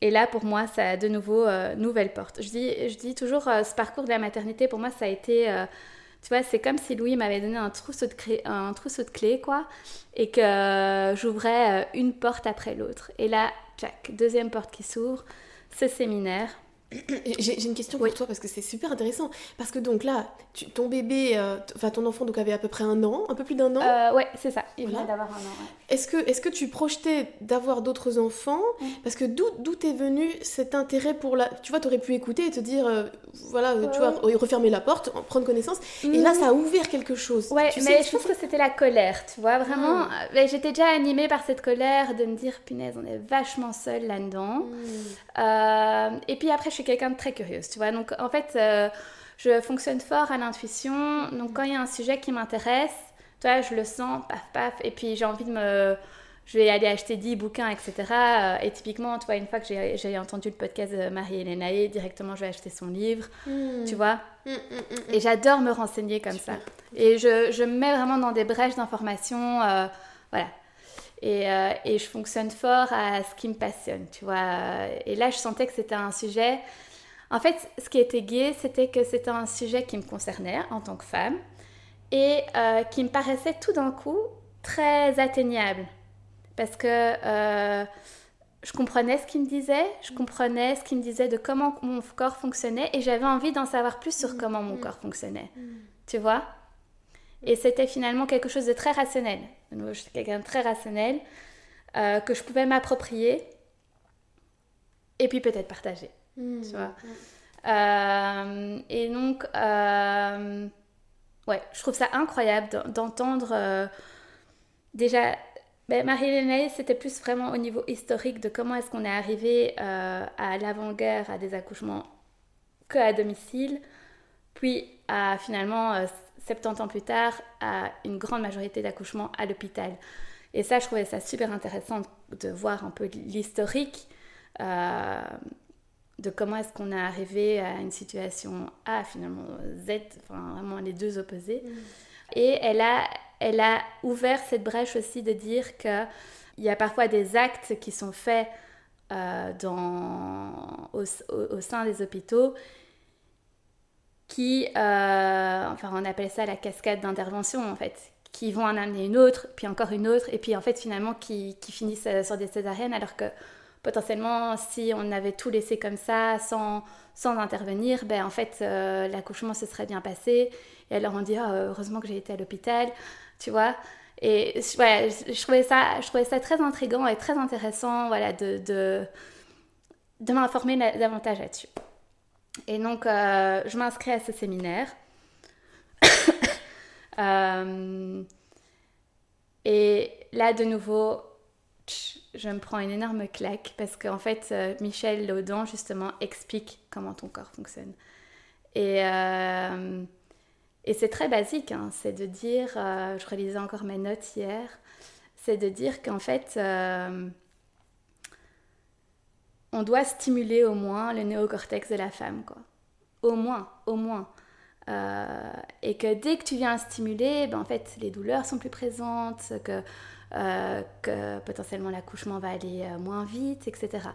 et là, pour moi, ça a de nouveau euh, nouvelle porte. Je dis, je dis toujours, euh, ce parcours de la maternité, pour moi, ça a été... tu vois, c'est comme si Louis m'avait donné un trousseau de, clés, un trousseau de clés, quoi, et que j'ouvrais une porte après l'autre. Et là, tchac, deuxième porte qui s'ouvre, ce séminaire, j'ai une question pour toi parce que c'est super intéressant. Parce que donc là, tu, ton bébé, euh, enfin ton enfant donc avait à peu près un an, un peu plus d'un an. Euh, ouais, c'est ça. Il vient d'avoir un an. Est-ce que, est que tu projetais d'avoir d'autres enfants Parce que d'où est venu cet intérêt pour la. Tu vois, tu aurais pu écouter et te dire, euh, voilà, tu vois, refermer la porte, prendre connaissance. Et là, ça a ouvert quelque chose. Ouais, mais je pense que c'était la colère, tu vois, vraiment. Hmm. J'étais déjà animée par cette colère de me dire, punaise, on est vachement seul là-dedans. Hmm. et puis après, je suis quelqu'un de très curieuse, tu vois. Donc, en fait, euh, je fonctionne fort à l'intuition. Donc, quand il y a un sujet qui m'intéresse, tu vois, je le sens, paf, paf. Et puis, j'ai envie de me. Je vais aller acheter 10 bouquins, etc. Euh, et typiquement, tu vois, une fois que j'ai entendu le podcast de Marie-Hélène Aé, directement, je vais acheter son livre, hmm. tu vois. Hmm, hmm, et j'adore me renseigner comme ça. Et je, je, me mets vraiment dans des brèches d'informations. Euh, voilà. Et, et, je fonctionne fort à ce qui me passionne, tu vois. Et là, je sentais que c'était un sujet en fait, ce qui était gai, c'était que c'était un sujet qui me concernait en tant que femme et euh, qui me paraissait tout d'un coup très atteignable. Parce que euh, je comprenais ce qu'il me disait, je comprenais ce qu'il me disait de comment mon corps fonctionnait et j'avais envie d'en savoir plus sur mm. comment mon mm. corps fonctionnait. Mm. Tu vois Et c'était finalement quelque chose de très rationnel. Je suis quelqu'un de très rationnel euh, que je pouvais m'approprier et puis peut-être partager. Mm. Tu vois. Euh, et donc, euh, ouais, je trouve ça incroyable d'en- d'entendre euh, déjà. Ben, Marie-Hélène c'était plus vraiment au niveau historique de comment est-ce qu'on est arrivé à l'avant-guerre, à des accouchements que à domicile, puis à finalement, 70 ans plus tard, à une grande majorité d'accouchements à l'hôpital. Et ça, je trouvais ça super intéressant de voir un peu l'historique euh, de comment est-ce qu'on est arrivé à une situation A, finalement Z, enfin vraiment les deux opposés. Et elle a, elle a ouvert cette brèche aussi de dire qu'il y a parfois des actes qui sont faits euh, dans, au, au- au sein des hôpitaux qui, euh, enfin on appelle ça la cascade d'intervention en fait, qui vont en amener une autre, puis encore une autre, et puis en fait finalement qui, qui finissent euh, sur des césariennes alors que potentiellement si on avait tout laissé comme ça sans, sans intervenir, ben en fait euh, l'accouchement se serait bien passé. Et alors on dit Ah, heureusement que j'ai été à l'hôpital, tu vois. Et ouais, je, trouvais ça, je trouvais ça très intriguant et très intéressant voilà, de, de, de m'informer davantage là-dessus. Et donc, euh, je m'inscris à ce séminaire. Euh, et là, de nouveau, je me prends une énorme claque parce qu'en fait, euh, Michel Laudan, justement, explique comment ton corps fonctionne. Et, et c'est très basique, hein, c'est de dire, je relisais encore mes notes hier, c'est de dire qu'en fait, on doit stimuler au moins le néocortex de la femme, quoi. Au moins, au moins. Euh, et que dès que tu viens stimuler, ben, en fait, les douleurs sont plus présentes, que, euh, que potentiellement l'accouchement va aller euh, moins vite, etc.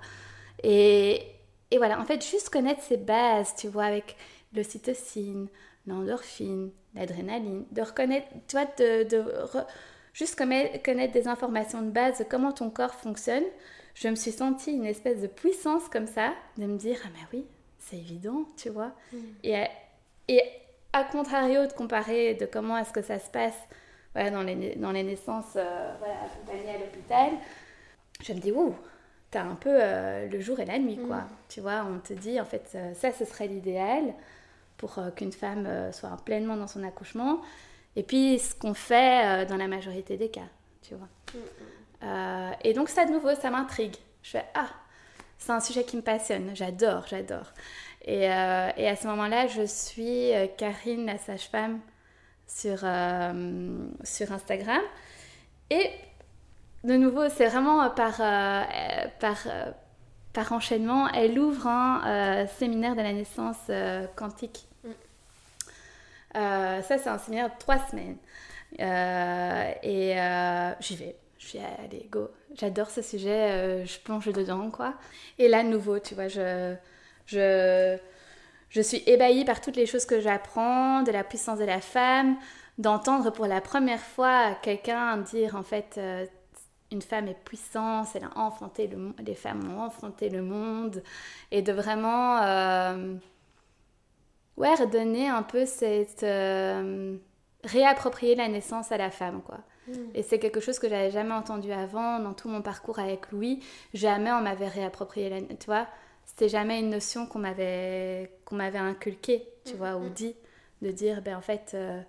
Et, et voilà, en fait, juste connaître ces bases, tu vois, avec l'ocytocine, l'endorphine, l'adrénaline, de reconnaître, tu vois, de, juste connaître des informations de base de comment ton corps fonctionne. Je me suis sentie une espèce de puissance comme ça, de me dire, ah mais oui, c'est évident, tu vois. Et, et à contrario de comparer de comment est-ce que ça se passe voilà, dans, les, dans les naissances euh, voilà, accompagnées à l'hôpital, je me dis, ouh, t'as un peu euh, le jour et la nuit, quoi. Tu vois, on te dit, en fait, euh, ça, ce serait l'idéal pour euh, qu'une femme soit pleinement dans son accouchement. Et puis, ce qu'on fait dans la majorité des cas, tu vois. Euh, et donc, ça, de nouveau, ça m'intrigue. Je fais, ah, c'est un sujet qui me passionne. J'adore, j'adore. Et, euh, et à ce moment-là, je suis euh, Karine, la sage-femme, sur, euh, sur Instagram. Et de nouveau, c'est vraiment par, par, par enchaînement, elle ouvre un séminaire de la naissance quantique. Euh, ça, c'est un séminaire de trois semaines. Et j'y vais. Je suis allez, go. J'adore ce sujet, euh, je plonge dedans, quoi. Et là, nouveau, tu vois, je, je, je suis ébahie par toutes les choses que j'apprends, de la puissance de la femme, d'entendre pour la première fois quelqu'un dire, en fait, euh, une femme est puissante, elle a enfanté le monde, les femmes ont enfanté le monde, et de vraiment, euh, ouais, redonner un peu cette, réapproprier la naissance à la femme, quoi. Et c'est quelque chose que j'avais jamais entendu avant dans tout mon parcours avec Louis. Jamais on m'avait réapproprié la, tu vois. C'était jamais une notion qu'on m'avait qu'on m'avait inculquée, tu vois, ou dit de dire, ben en fait, euh,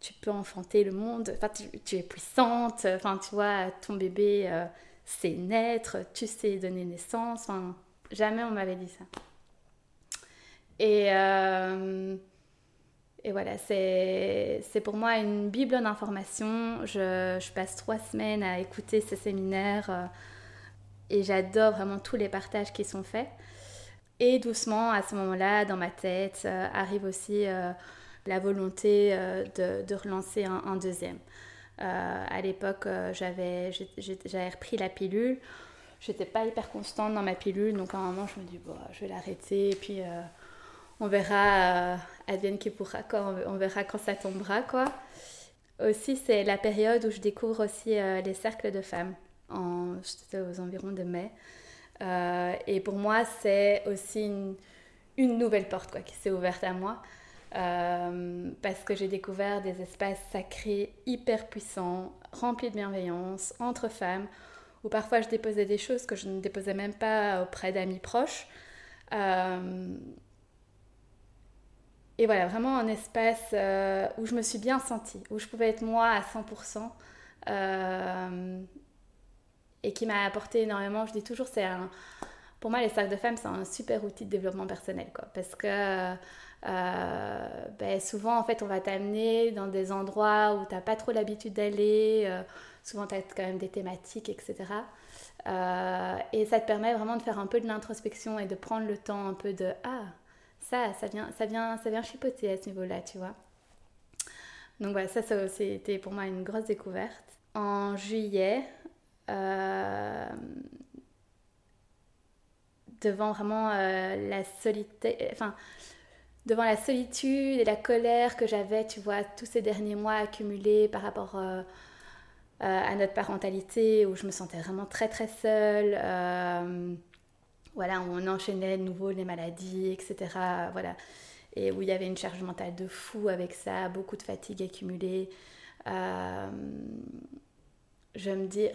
tu peux enfanter le monde. Enfin, tu, tu es puissante. Enfin, tu vois, ton bébé euh, sait naître, tu sais donner naissance. Enfin, jamais on m'avait dit ça. Et euh, et voilà, c'est pour moi une bible d'informations. Je, passe trois semaines à écouter ces séminaires euh, et j'adore vraiment tous les partages qui sont faits. Et doucement, à ce moment-là, dans ma tête, euh, arrive aussi euh, la volonté de, relancer un, deuxième. À l'époque, j'avais repris la pilule. J'étais pas hyper constante dans ma pilule, donc à un moment, je me dis, bon, je vais l'arrêter. Et puis, on verra, euh, advienne qui pourra, quoi, on, verra quand ça tombera, quoi. Aussi, c'est la période où je découvre aussi euh, les cercles de femmes. En, aux environs de mai. Euh, et pour moi, c'est aussi une, nouvelle porte quoi, qui s'est ouverte à moi. Parce que j'ai découvert des espaces sacrés hyper puissants, remplis de bienveillance, entre femmes, ou parfois je déposais des choses que je ne déposais même pas auprès d'amis proches. Et voilà, vraiment un espace où je me suis bien sentie, où je pouvais être moi à 100% et qui m'a apporté énormément. Je dis toujours, c'est pour moi, les sacs de femmes, c'est un super outil de développement personnel, quoi, parce que euh, ben, souvent, en fait, on va t'amener dans des endroits où tu n'as pas trop l'habitude d'aller. Euh, souvent, tu as quand même des thématiques, etc. Euh, et ça te permet vraiment de faire un peu de l'introspection et de prendre le temps un peu de ah ça ça vient ça vient ça vient chipoter à ce niveau-là tu vois donc voilà ça, ça c'était pour moi une grosse découverte en juillet devant vraiment la solité enfin devant la solitude et la colère que j'avais, tu vois, tous ces derniers mois accumulés par rapport euh, euh, à notre parentalité, où je me sentais vraiment très très seule. Euh, voilà, on enchaînait de nouveau les maladies, etc. Voilà. Et où il y avait une charge mentale de fou avec ça, beaucoup de fatigue accumulée. je me dis,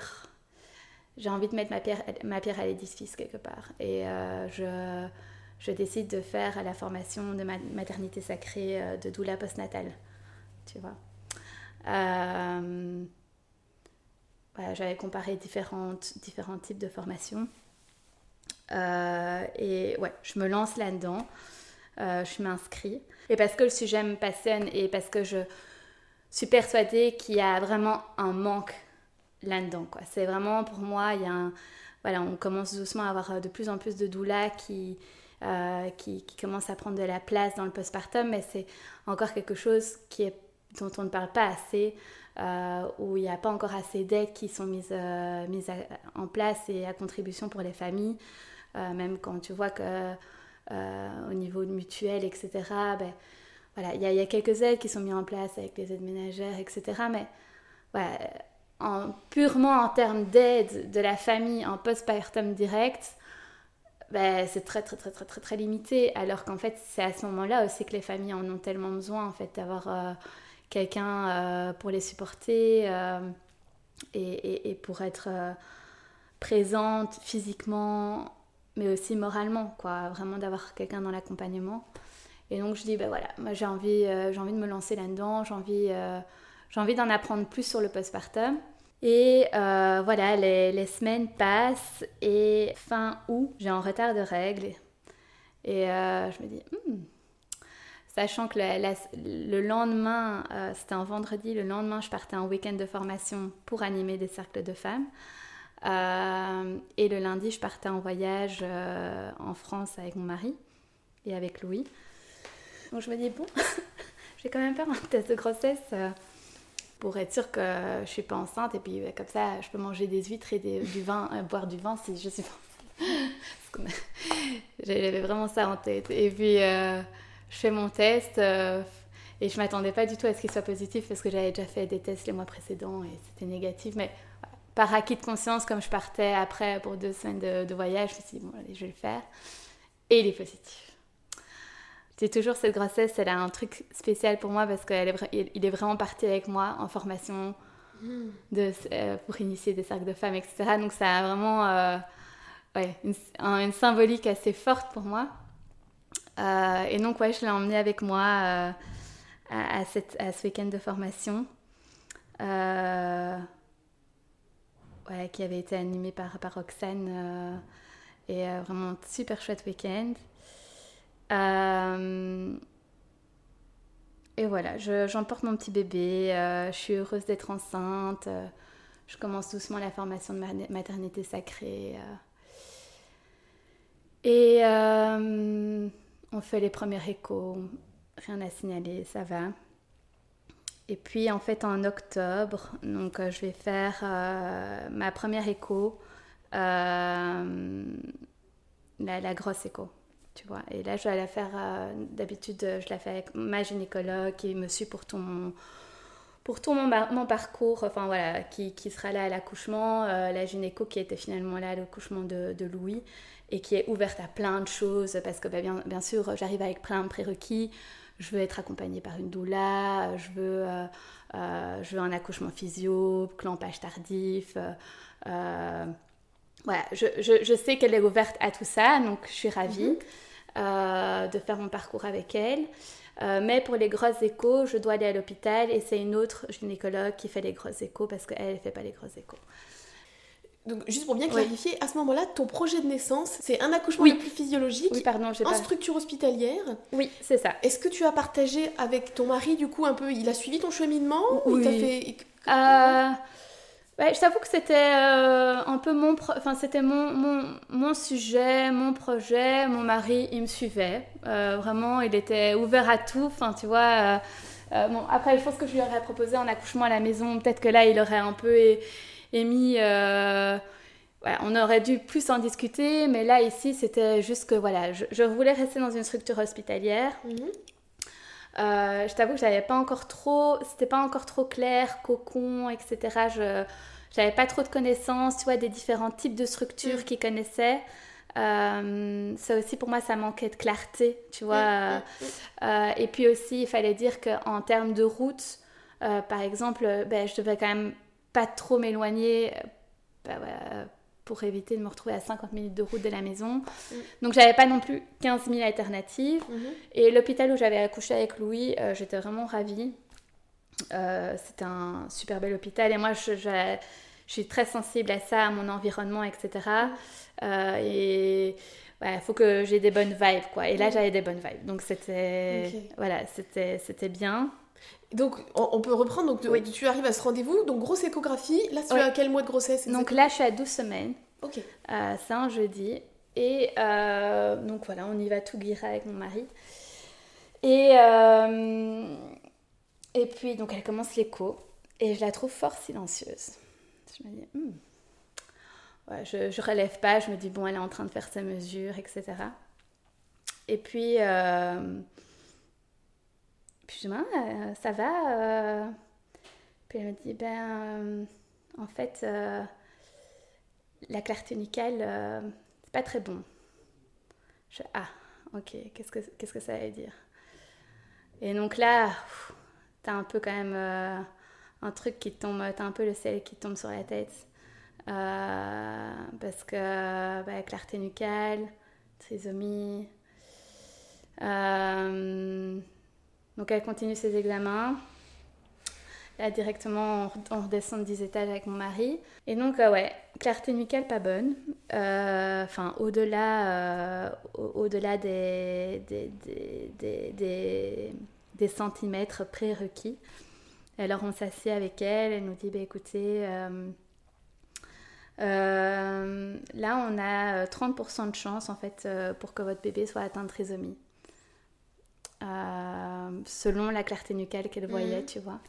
j'ai envie de mettre ma pierre, ma pierre à l'édifice quelque part. Et je je décide de faire la formation de maternité sacrée euh, de doula postnatale. Tu vois. Euh, j'avais comparé différents types de formations. Euh, et ouais, je me lance là-dedans. je m'inscris. Et parce que le sujet me passionne et parce que je suis persuadée qu'il y a vraiment un manque là-dedans. C'est vraiment pour moi, il y a voilà, on commence doucement à avoir de plus en plus de doulas qui, euh, qui, commence à prendre de la place dans le postpartum, mais c'est encore quelque chose qui dont on ne parle pas assez, euh, où il n'y a pas encore assez d'aides qui sont mises, euh, mises en place et à contribution pour les familles, même quand tu vois que au niveau de mutuelle, etc., ben, voilà, il y, a quelques aides qui sont mises en place avec les aides ménagères, etc., mais en, purement en termes d'aide de la famille en postpartum direct, bah, c'est très très très très très très limité. Alors qu'en fait, c'est à ce moment-là aussi que les familles en ont tellement besoin, en fait, d'avoir euh, quelqu'un euh, pour les supporter euh, et, pour être présente physiquement, mais aussi moralement, quoi. Vraiment d'avoir quelqu'un dans l'accompagnement. Et donc je dis, ben voilà, moi j'ai envie, j'ai envie de me lancer là-dedans, j'ai envie, j'ai envie d'en apprendre plus sur le postpartum. Et euh, voilà, les, semaines passent et fin août, j'ai un retard de règles. Et euh, je me dis, hmm, sachant que le, lendemain, euh, c'était un vendredi, le lendemain, je partais en week-end de formation pour animer des cercles de femmes. Et le lundi, je partais en voyage en France avec mon mari et avec Louis. Donc je me dis, bon, j'ai quand même faire un test de grossesse pour être sûre que je suis pas enceinte et puis euh, comme ça je peux manger des huîtres et du vin, euh, boire du vin si je suis enceinte. J'avais vraiment ça en tête. Et puis euh, je fais mon test et je m'attendais pas du tout à ce qu'il soit positif parce que j'avais déjà fait des tests les mois précédents et c'était négatif. Mais par acquis de conscience, comme je partais après pour deux semaines de, de voyage, je me suis dit bon allez je vais le faire et il est positif c'est toujours cette grossesse, elle a un truc spécial pour moi parce qu'il est, il est vraiment parti avec moi en formation hmm. de, euh, pour initier des cercles de femmes, etc. Donc ça a vraiment euh, ouais, une, symbolique assez forte pour moi. Euh, et donc, ouais, je l'ai emmené avec moi à, à, cette, à, ce week-end de formation. Ouais, qui avait été animé par, par Roxane. et vraiment super chouette week-end. Euh, et voilà, j'emporte mon petit bébé, euh, je suis heureuse d'être enceinte, euh, je commence doucement la formation de maternité sacrée. et on fait les premiers échos, rien à signaler, ça va. Et puis en fait en octobre, donc je vais faire ma première écho, la, la grosse écho. Tu vois. Et là, je vais la faire, euh, d'habitude, je la fais avec ma gynécologue qui me suit pour tout mon, pour tout mon, parcours, enfin voilà, qui, qui sera là à l'accouchement, euh, la gynéco qui était finalement là à l'accouchement de, Louis et qui est ouverte à plein de choses parce que bah, bien sûr, j'arrive avec plein de prérequis. Je veux être accompagnée par une doula, je veux je veux un accouchement physio, clampage tardif. voilà, je, je, je, sais qu'elle est ouverte à tout ça, donc je suis ravie mhm. de faire mon parcours avec elle. mais pour les grosses échos, je dois aller à l'hôpital et c'est une autre gynécologue qui fait les grosses échos parce qu'elle ne fait pas les grosses échos. Donc, juste pour bien clarifier, à ce moment-là, ton projet de naissance, c'est un accouchement le plus physiologique, oui, pardon, en pas... structure hospitalière. Oui, c'est ça. Est-ce que tu as partagé avec ton mari, du coup, un peu, il a suivi ton cheminement ou il t'a fait... Euh... Ouais, je t'avoue que c'était euh, un peu mon, enfin c'était mon, mon, mon, sujet, mon projet. Mon mari, il me suivait. Euh, vraiment, il était ouvert à tout. Enfin, tu vois. Bon, après, je pense que je lui aurais proposé un accouchement à la maison. Peut-être que là, il aurait un peu émis. Euh, on aurait dû plus en discuter, mais là, ici, c'était juste que voilà, je, voulais rester dans une structure hospitalière. Mhm. Euh, je t'avoue que j'avais pas encore trop, c'était pas encore trop clair, cocon, etc. Je j'avais pas trop de connaissances, tu vois, des différents types de structures mhm. qu'ils connaissaient. Euh, ça aussi pour moi ça manquait de clarté, tu vois. Euh, et puis aussi il fallait dire qu'en termes de route, par exemple, ben, je devais quand même pas trop m'éloigner bah pour éviter de me retrouver à 50 minutes de route de la maison. Mm. Donc j'avais pas non plus 15 000 alternatives. Mm-hmm. Et l'hôpital où j'avais accouché avec Louis, euh, j'étais vraiment ravie. Euh, c'était un super bel hôpital et moi je, je, suis très sensible à ça, à mon environnement, etc. Euh, et il faut que j'ai des bonnes vibes quoi. Et là mm. j'avais des bonnes vibes. Donc c'était voilà, c'était bien. Donc, on, peut reprendre. Donc, tu arrives à ce rendez-vous. Donc, grosse échographie. Là, tu as quel mois de grossesse Donc, là, je suis à 12 semaines. Ok. Euh, c'est un jeudi. Et euh, donc, voilà, on y va tout guérir avec mon mari. Et, euh, et puis, donc, elle commence l'écho. Et je la trouve fort silencieuse. Je me dis, hmm. ouais, je, je relève pas. Je me dis, bon, elle est en train de faire ses mesures, etc. Et puis. Puis je dis, ah, ça va euh? Puis elle me dit, ben, euh, en fait, euh, la clarté nucale, c'est pas très bon. Je ah, ok, qu'est-ce que, que ça veut dire? Et donc là, t'as un peu quand même un truc qui tombe, t'as un peu le ciel qui tombe sur la tête. parce que bah, clarté nucale, trisomie, donc elle continue ses examens. Là, directement, on redescend de 10 étages avec mon mari. Et donc, euh, ouais, clarté nucale pas bonne. Euh, enfin, au-delà euh, au-delà des des, des, des, centimètres prérequis. Alors, on s'assied avec elle. Elle nous dit, bah, écoutez, là, on a 30% de chance, en fait, pour que votre bébé soit atteint de trisomie. Euh, selon la clarté nucale qu'elle voyait, mhm. tu vois.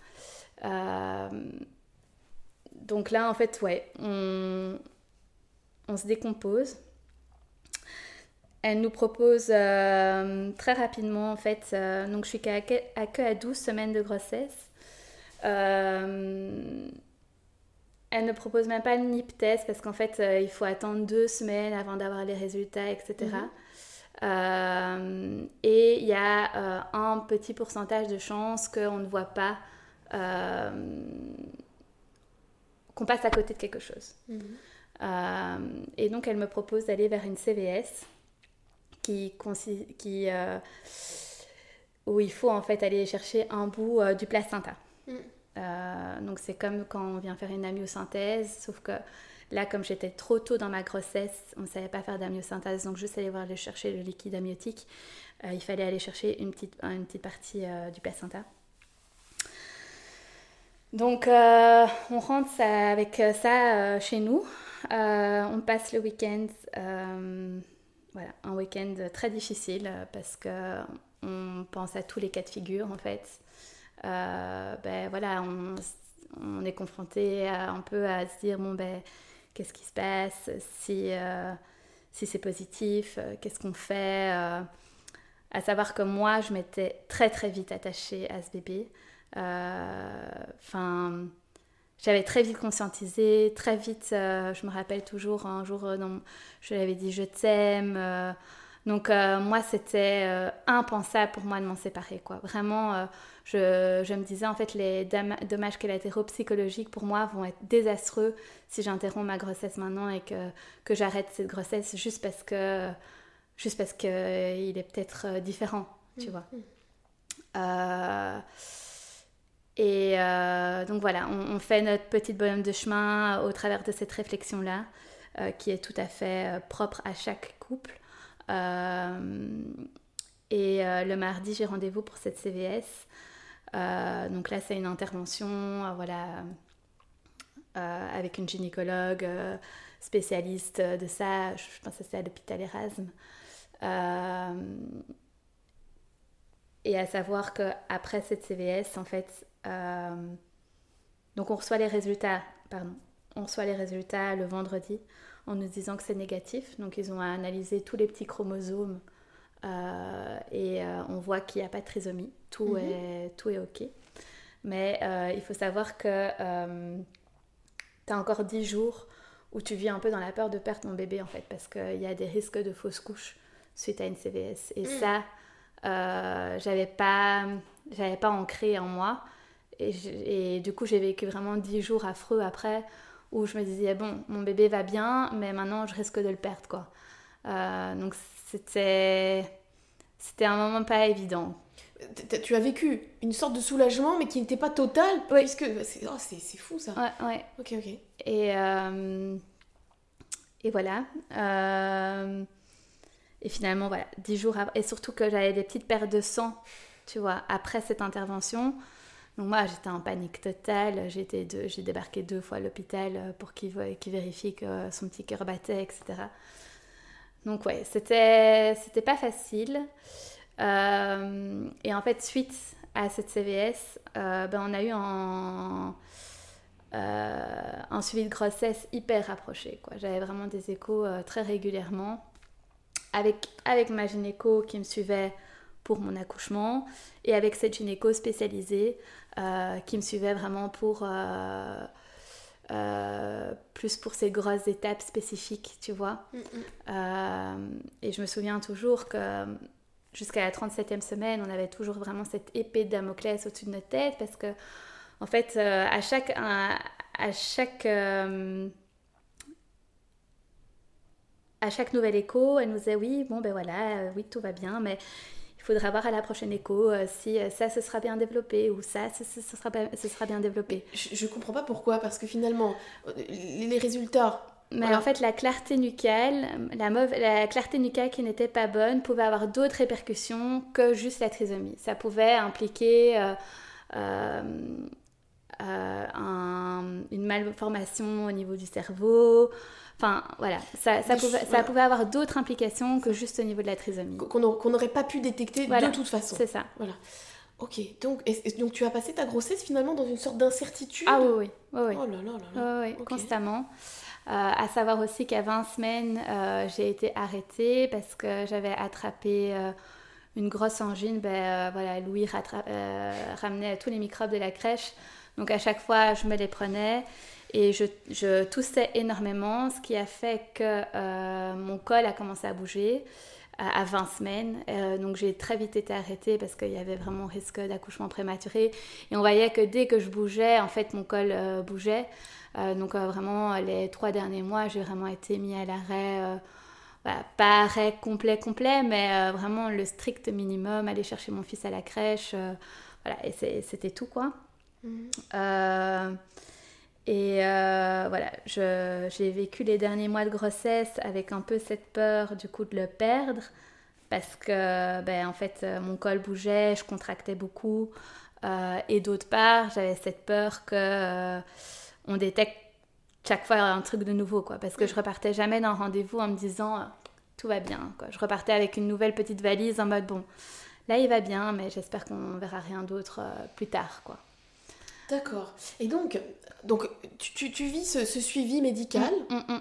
Euh, donc là, en fait, ouais, on, on se décompose. Elle nous propose euh, très rapidement, en fait, donc je suis qu'à que à 12 semaines de grossesse. elle ne propose même pas le NIP test parce qu'en fait, il faut attendre deux semaines avant d'avoir les résultats, etc. Euh, et il y a euh, un petit pourcentage de chances qu'on ne voit pas, euh, qu'on passe à côté de quelque chose. Mhm. et donc elle me propose d'aller vers une CVS qui, qui où il faut en fait aller chercher un bout du placenta. Mhm. donc c'est comme quand on vient faire une amyosynthèse, sauf que Là, comme j'étais trop tôt dans ma grossesse, on ne savait pas faire d'amyosynthèse, donc juste aller voir aller chercher le liquide amniotique. Euh, il fallait aller chercher une petite, partie euh, du placenta. Donc, euh, on rentre avec ça chez nous. on passe le week-end, voilà, un week-end très difficile parce que on pense à tous les cas de figure en fait. ben voilà, on, on est confronté un peu à se dire bon ben qu'est-ce qui se passe, si, euh, si c'est positif, euh, qu'est-ce qu'on fait. Euh, à savoir que moi, je m'étais très très vite attachée à ce bébé. Enfin, j'avais très vite conscientisé, très vite, je me rappelle toujours un jour, je lui avais dit je t'aime. Donc moi, c'était impensable pour moi de m'en séparer, quoi. Vraiment, je, je, me disais en fait les dommages collatéraux psychologiques pour moi vont être désastreux si j'interromps ma grossesse maintenant et que, que j'arrête cette grossesse juste parce que juste parce que il est peut-être différent, tu mmh. vois. Euh, et euh, donc voilà, on, fait notre petite bonhomme de chemin au travers de cette réflexion-là, euh, qui est tout à fait propre à chaque couple. Et le mardi, j'ai rendez-vous pour cette CVS. donc là, c'est une intervention, voilà, avec une gynécologue spécialiste de ça. Je pense que c'est à l'hôpital Erasme. Et à savoir qu'après cette CVS, en fait, euh, donc on reçoit les résultats, pardon, on reçoit les résultats le vendredi en nous disant que c'est négatif. Donc ils ont analysé tous les petits chromosomes euh, et euh, on voit qu'il n'y a pas de trisomie. Tout, mhm. est, tout est OK. Mais il faut savoir que tu as encore 10 jours où tu vis un peu dans la peur de perdre ton bébé en fait parce qu'il y a des risques de fausse couche suite à une CVS. Et mm. ça, euh, j'avais pas j'avais pas ancré en moi et, et du coup j'ai vécu vraiment dix jours affreux après où je me disais bon mon bébé va bien mais maintenant je risque de le perdre quoi. Euh, donc c'était c'était un moment pas évident. Tu as vécu une sorte de soulagement mais qui n'était pas total oui. puisque c'est oh, fou ça. Ouais ouais. Ok ok. Et euh, et voilà. Et finalement, voilà, dix jours après, et surtout que j'avais des petites pertes de sang, tu vois, après cette intervention. Donc moi, j'étais en panique totale. J'ai débarqué deux fois à l'hôpital euh, pour qu'il vérifie que son petit cœur battait, etc. Donc ouais, c'était pas facile. Euh, et en fait, suite à cette CVS, euh, ben, on a eu un, un, suivi de grossesse hyper rapproché. J'avais vraiment des échos très régulièrement avec, avec ma gynéco qui me suivait pour mon accouchement et avec cette gynéco spécialisée euh, qui me suivait vraiment pour euh, euh, plus pour ces grosses étapes spécifiques, tu vois. Mm, mm. et je me souviens toujours que jusqu'à la 37e semaine, on avait toujours vraiment cette épée de Damoclès au-dessus de notre tête parce que en fait, à chaque, à, à chaque à chaque nouvel écho, elle nous disait oui, bon ben voilà, oui, tout va bien, mais il faudra voir à la prochaine écho euh, si euh, ça se sera bien développé ou ça, ce, sera, ce sera bien développé. Je, ne comprends pas pourquoi, parce que finalement, les résultats mais en fait, la clarté nucale, la, la clarté nucale qui n'était pas bonne pouvait avoir d'autres répercussions que juste la trisomie. Ça pouvait impliquer une malformation au niveau du cerveau, Enfin, voilà, ça, ça, pouvait, ça pouvait avoir d'autres implications que juste au niveau de la trisomie. Qu'on n'aurait pas pu détecter de toute façon. C'est ça. Voilà. Ok, donc, donc tu as passé ta grossesse finalement dans une sorte d'incertitude? Ah oui, oui. oui, Oh là là là. Oui, oui constamment. Euh, à savoir aussi qu'à 20 semaines, euh, j'ai été arrêtée parce que j'avais attrapé euh, une grosse angine. Ben, voilà, Louis ramenait tous les microbes de la crèche. Donc à chaque fois, je me les prenais. Et je, je, toussais énormément, ce qui a fait que euh, mon col a commencé à bouger à, 20 semaines. Euh, donc j'ai très vite été arrêtée parce qu'il y avait vraiment risque d'accouchement prématuré. Et on voyait que dès que je bougeais, en fait, mon col euh, bougeait. donc vraiment, les trois derniers mois, j'ai vraiment été mis à l'arrêt. pas arrêt complet, complet, mais vraiment le strict minimum, aller chercher mon fils à la crèche. voilà, et c'était tout, quoi. Mmh. Et euh, voilà, j'ai vécu les derniers mois de grossesse avec un peu cette peur du coup de le perdre parce que ben, en fait euh, mon col bougeait, je contractais beaucoup euh, et d'autre part j'avais cette peur que on détecte chaque fois un truc de nouveau quoi parce que je repartais jamais d'un rendez-vous en me disant tout va bien quoi. Je repartais avec une nouvelle petite valise en mode bon là il va bien mais j'espère qu'on verra rien d'autre plus tard quoi. D'accord. Et donc, donc tu, tu, vis ce, suivi médical. Mm, mm, mm.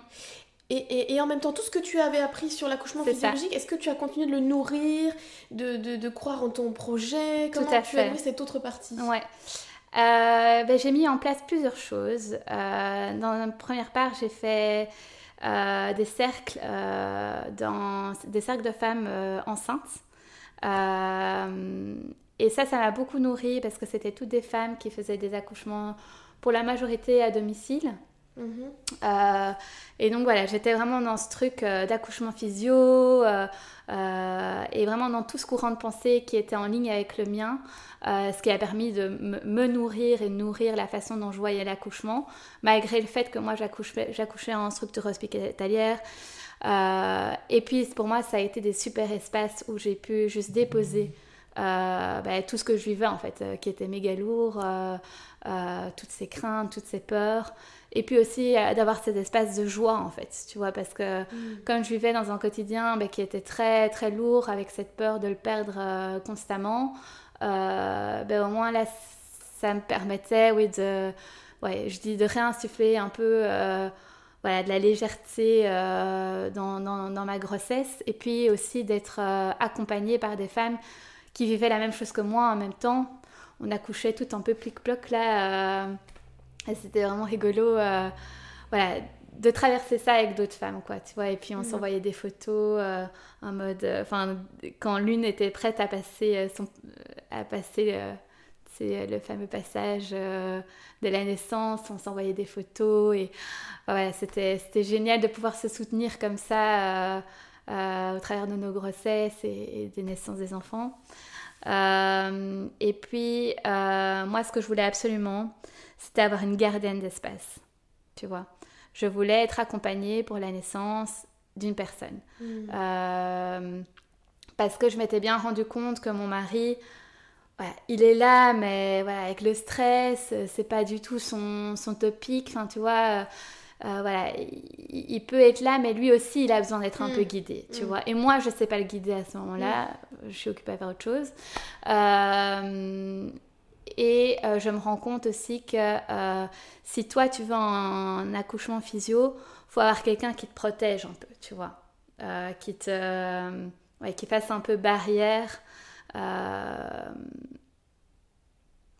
Et, et, en même temps, tout ce que tu avais appris sur l'accouchement physiologique, est-ce que tu as continué de le nourrir, de, de, de croire en ton projet? Comment tout à tu fait. as cette autre partie? Ouais. Euh, ben, j'ai mis en place plusieurs choses. Euh, dans la première part, j'ai fait des cercles, dans, des cercles de femmes enceintes. Et ça, ça m'a beaucoup nourri parce que c'était toutes des femmes qui faisaient des accouchements pour la majorité à domicile. Mhm. Euh, et donc voilà, j'étais vraiment dans ce truc euh, d'accouchement physio euh, et vraiment dans tout ce courant de pensée qui était en ligne avec le mien, ce qui a permis de me nourrir et nourrir la façon dont je voyais l'accouchement, malgré le fait que moi j'accouchais en structure hospitalière. et puis pour moi, ça a été des super espaces où j'ai pu juste déposer bah, tout ce que je vivais en fait, qui était méga lourd, toutes ces craintes, toutes ces peurs. Et puis aussi euh, d'avoir cet espace de joie, en fait, tu vois, parce que mm. comme je vivais dans un quotidien bah, qui était très, très lourd, avec cette peur de le perdre euh, constamment, euh, ben, au moins là, ça me permettait, oui, de, ouais, je dis de réinsuffler un peu voilà, de la légèreté dans, dans, dans, ma grossesse, et puis aussi d'être accompagnée par des femmes qui vivaient la même chose que moi en même temps. On accouchait tout un peu plic-ploc là et c'était vraiment rigolo, euh, voilà, de traverser ça avec d'autres femmes, quoi, tu vois. Et puis on s'envoyait des photos euh, en mode, euh, enfin, quand l'une était prête à passer son, à passer, c'est le fameux passage de la naissance, on s'envoyait des photos et voilà, c'était c'était génial de pouvoir se soutenir comme ça au travers de nos grossesses et, et des naissances des enfants. et puis moi, ce que je voulais absolument c'était avoir une gardienne d'espace, tu vois. Je voulais être accompagnée pour la naissance d'une personne. Euh, parce que je m'étais bien rendu compte que mon mari, il est là, mais voilà, avec le stress, c'est pas du tout son, son topic. Enfin, tu vois, euh, voilà, il, peut être là, mais lui aussi, il a besoin d'être un peu hmm. guidé, tu hmm. vois. Et moi, je sais pas le guider à ce moment-là. Je suis occupée à faire autre chose. Euh, et euh, je me rends compte aussi que si toi tu veux un, accouchement physio, faut avoir quelqu'un qui te protège un peu, tu vois, qui te, qui fasse un peu barrière.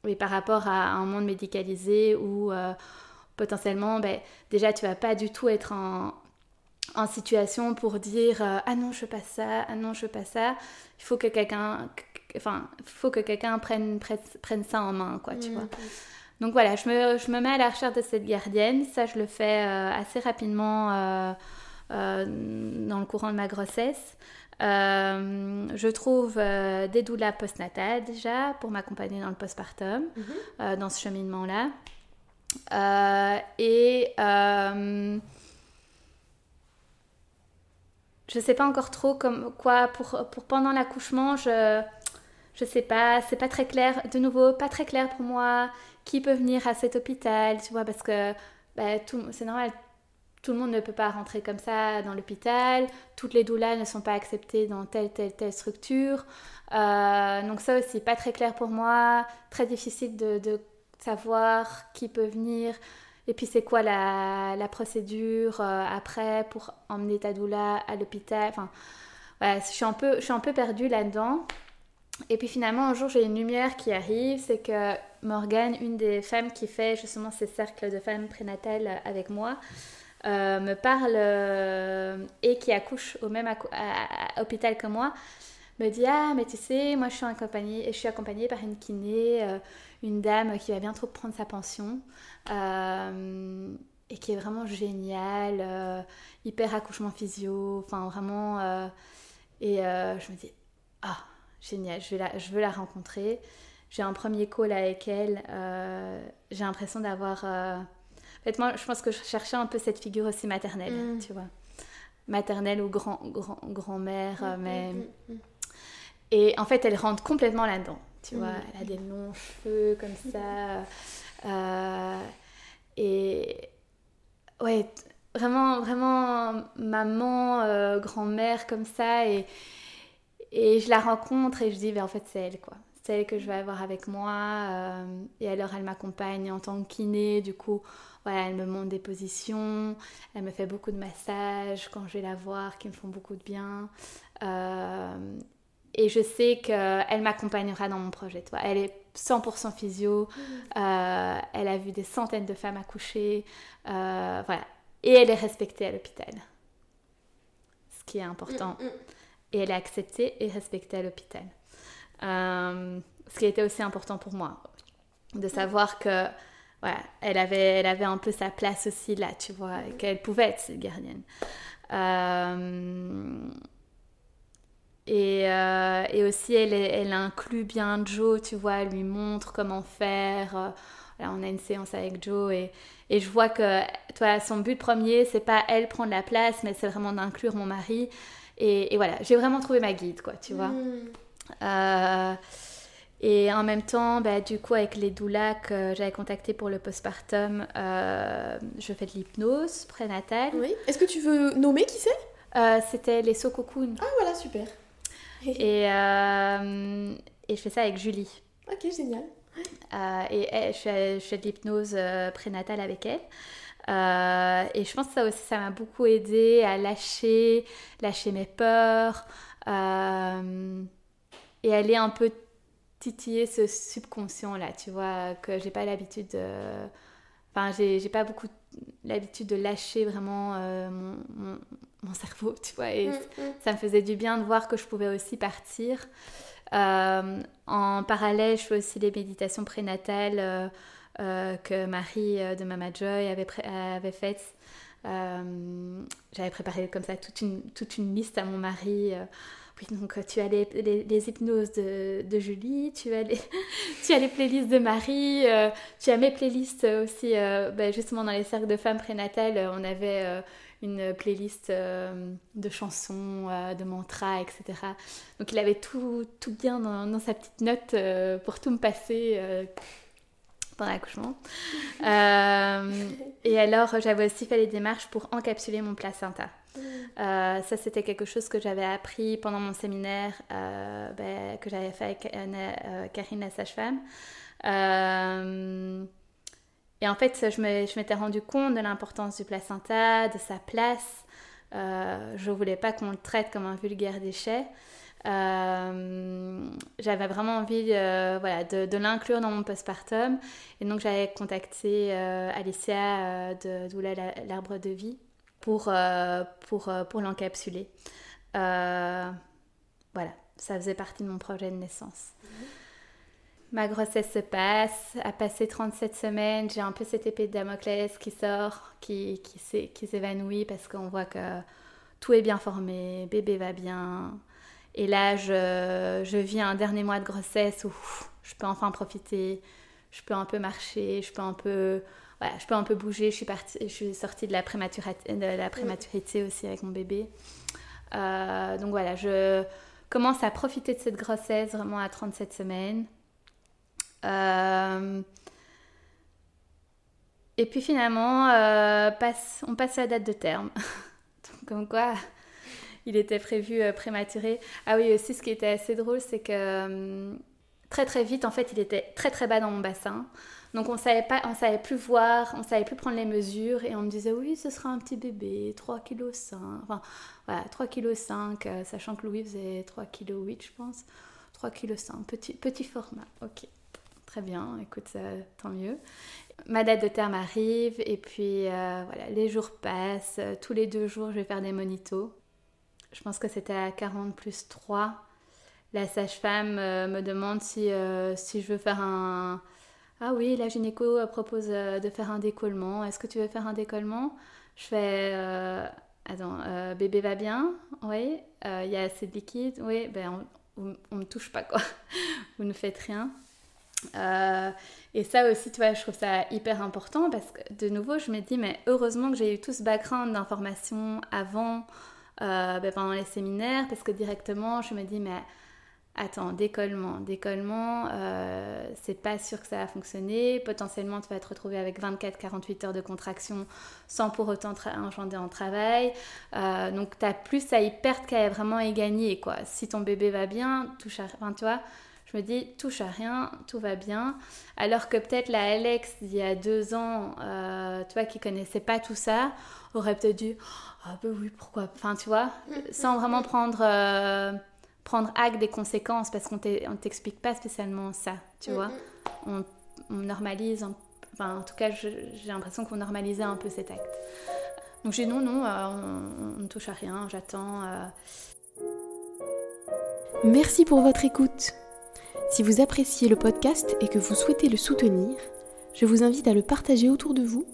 oui, par rapport à un monde médicalisé où potentiellement, ben, déjà tu vas pas du tout être en, en situation pour dire ah non je veux pas ça, ah non je veux pas ça. Il faut que quelqu'un enfin, faut que quelqu'un prenne, prenne, ça en main, quoi, tu mm, vois. Donc voilà, je me, je me, mets à la recherche de cette gardienne. Ça, je le fais euh, assez rapidement euh, euh, dans le courant de ma grossesse. je trouve des doulas postnatales déjà pour m'accompagner dans le postpartum, mm-hmm. dans ce cheminement-là. Et je sais pas encore trop comme quoi pour, pour pendant l'accouchement, je je sais pas, c'est pas très clair, de nouveau, pas très clair pour moi qui peut venir à cet hôpital, tu vois, parce que bah, c'est normal, tout le monde ne peut pas rentrer comme ça dans l'hôpital, toutes les doulas ne sont pas acceptées dans telle, telle, telle structure. Euh, donc ça aussi, pas très clair pour moi, très difficile de, savoir qui peut venir. Et puis c'est quoi la, la procédure euh, après pour emmener ta doula à l'hôpital? Enfin, je suis un peu, je suis un peu perdue là-dedans. Et puis finalement, un jour, j'ai une lumière qui arrive, c'est que Morgane, une des femmes qui fait justement ces cercles de femmes prénatales avec moi, euh, me parle euh, et qui accouche au même hôpital que moi, me dit Ah, mais tu sais, moi je suis accompagnée, je suis accompagnée par une kiné, une dame qui va bientôt prendre sa pension et qui est vraiment géniale, hyper accouchement physio, enfin vraiment. et je me dis Ah, génial, je, la, je veux la rencontrer. J'ai un premier call avec elle. Euh, j'ai l'impression d'avoir. Euh, en fait, moi, je pense que je cherchais un peu cette figure aussi maternelle, mm. tu vois. Maternelle ou grand, grand, grand-mère, mm, mais. Mm, Et en fait, elle rentre complètement là-dedans, tu vois. Elle a des longs cheveux comme ça. Euh, et. Ouais, vraiment, vraiment maman, grand-mère comme ça. Et. Et je la rencontre et je dis, ben, en fait, c'est elle, quoi. C'est elle que je vais avoir avec moi. Euh, et alors, elle m'accompagne en tant que kiné. Du coup, voilà, elle me montre des positions. Elle me fait beaucoup de massages quand je vais la voir, qui me font beaucoup de bien. Euh, et je sais qu'elle m'accompagnera dans mon projet. Toi. Elle est 100% physio. Mmh. Euh, elle a vu des centaines de femmes accoucher. voilà. et elle est respectée à l'hôpital. Ce qui est important. Mm, mm. Et elle est acceptée et respectée à l'hôpital. Euh, ce qui était aussi important pour moi, de savoir que ouais, elle, avait, elle avait un peu sa place aussi là, tu vois, et qu'elle pouvait être cette gardienne. Euh, et, euh, et, aussi, elle, elle, inclut bien Joe, tu vois, elle lui montre comment faire. Là, on a une séance avec Joe et, et je vois que toi, son but premier, c'est pas elle prendre la place, mais c'est vraiment d'inclure mon mari. Et, et voilà, j'ai vraiment trouvé ma guide, quoi, tu vois. Mm. Euh, et en même temps, bah, du coup, avec les doulas que j'avais contactés pour le postpartum, euh, je fais de l'hypnose prénatale. Oui. Est-ce que tu veux nommer qui c'est? Euh, C'était les Sokokoun. Ah voilà, super. Et, euh, et je fais ça avec Julie. Ok, génial. Euh, et elle, je, fais, de l'hypnose prénatale avec elle. Euh, et je pense que ça aussi, ça m'a beaucoup aidé à lâcher, lâcher mes peurs euh, et aller un peu titiller ce subconscient là, tu vois, que j'ai pas l'habitude de. Enfin, j'ai pas beaucoup l'habitude de lâcher vraiment euh, mon, mon, mon, cerveau, tu vois, et mm, mm. ça me faisait du bien de voir que je pouvais aussi partir. Euh, en parallèle, je fais aussi des méditations prénatales euh, euh que Marie de Mama Joy avait, avait faites. J'avais préparé comme ça toute une, toute une liste à mon mari oui, donc tu as les, les, les hypnoses de, de, Julie, tu as les, tu as les playlists de Marie, tu as mes playlists aussi, ben justement dans les cercles de femmes prénatales, on avait une playlist de chansons, de mantras, etc. Donc il avait tout, tout bien dans, dans, sa petite note pour tout me passer pendant l'accouchement. et alors j'avais aussi fait les démarches pour encapsuler mon placenta. Euh, ça, c'était quelque chose que j'avais appris pendant mon séminaire euh, ben, que j'avais fait avec euh, Karine, la sage-femme. Euh, et en fait, je m'étais rendu compte de l'importance du placenta, de sa place. je ne voulais pas qu'on le traite comme un vulgaire déchet. j'avais vraiment envie voilà, de, l'inclure dans mon postpartum. Et donc, j'avais contacté Alicia de Doula l'Arbre de Vie pour, euh, pour, euh, pour l'encapsuler. Euh, voilà, ça faisait partie de mon projet de naissance. Mhm. Ma grossesse se passe, a passé 37 semaines, j'ai un peu cette épée de Damoclès qui sort, qui, qui s'évanouit parce qu'on voit que tout est bien formé, bébé va bien. Et là, je, je vis un dernier mois de grossesse où je peux enfin profiter, je peux un peu marcher, je peux un peu je peux un peu bouger. Je suis, partie, je suis sortie de la, prématurité, de la prématurité aussi avec mon bébé. Euh, donc voilà, je commence à profiter de cette grossesse vraiment à 37 semaines. Euh, et puis finalement, euh, on passe à la date de terme. donc, comme quoi, il était prévu prématuré. Ah oui, aussi, ce qui était assez drôle, c'est que très très vite, en fait, il était très très bas dans mon bassin. Donc on savait pas, on savait plus voir, on savait plus prendre les mesures et on me disait oui ce sera un petit bébé, 3 kg enfin voilà 3 kg sachant que Louis faisait 3 kg je pense, 3 kg petit, petit format, ok, très bien, écoute tant mieux. Ma date de terme arrive et puis euh, voilà les jours passent, tous les deux jours je vais faire des monitos. Je pense que c'était à 40 plus 3. La sage-femme euh, me demande si, euh, si je veux faire un, ah oui, la gynéco propose euh, de faire un décollement. Est-ce que tu veux faire un décollement? Je fais. Euh, attends, euh, bébé va bien? Oui. Il y a assez de liquide? Oui. Ben, on ne me touche pas, quoi. Vous ne faites rien. Et ça aussi, tu vois, je trouve ça hyper important parce que, de nouveau, je me dis, mais heureusement que j'ai eu tout ce background d'information avant, ben, pendant les séminaires, parce que directement, je me dis, mais Attends, décollement. Décollement, euh, c'est pas sûr que ça va fonctionner. Potentiellement, tu vas te retrouver avec 24-48 heures de contraction sans pour autant engendrer en travail. Euh, donc, tu as plus à y perdre qu'à vraiment y gagner. Quoi. Si ton bébé va bien, touche à... Enfin, tu vois, je me dis, touche à rien, tout va bien. Alors que peut-être la Alex, il y a deux ans, euh, tu vois, qui connaissait pas tout ça, aurait peut-être dit, ah ben oui, pourquoi Enfin, tu vois, sans vraiment prendre euh, prendre acte des conséquences parce qu'on ne t'explique pas spécialement ça, tu vois. On, normalise, enfin en tout cas j'ai l'impression qu'on normalisait un peu cet acte. Donc j'ai non, non, on, ne touche à rien, j'attends. Merci pour votre écoute. Si vous appréciez le podcast et que vous souhaitez le soutenir, je vous invite à le partager autour de vous,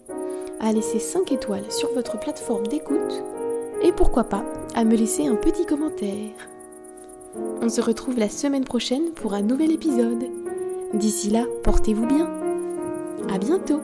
à laisser 5 étoiles sur votre plateforme d'écoute et pourquoi pas à me laisser un petit commentaire. On se retrouve la semaine prochaine pour un nouvel épisode. D'ici là, portez-vous bien. À bientôt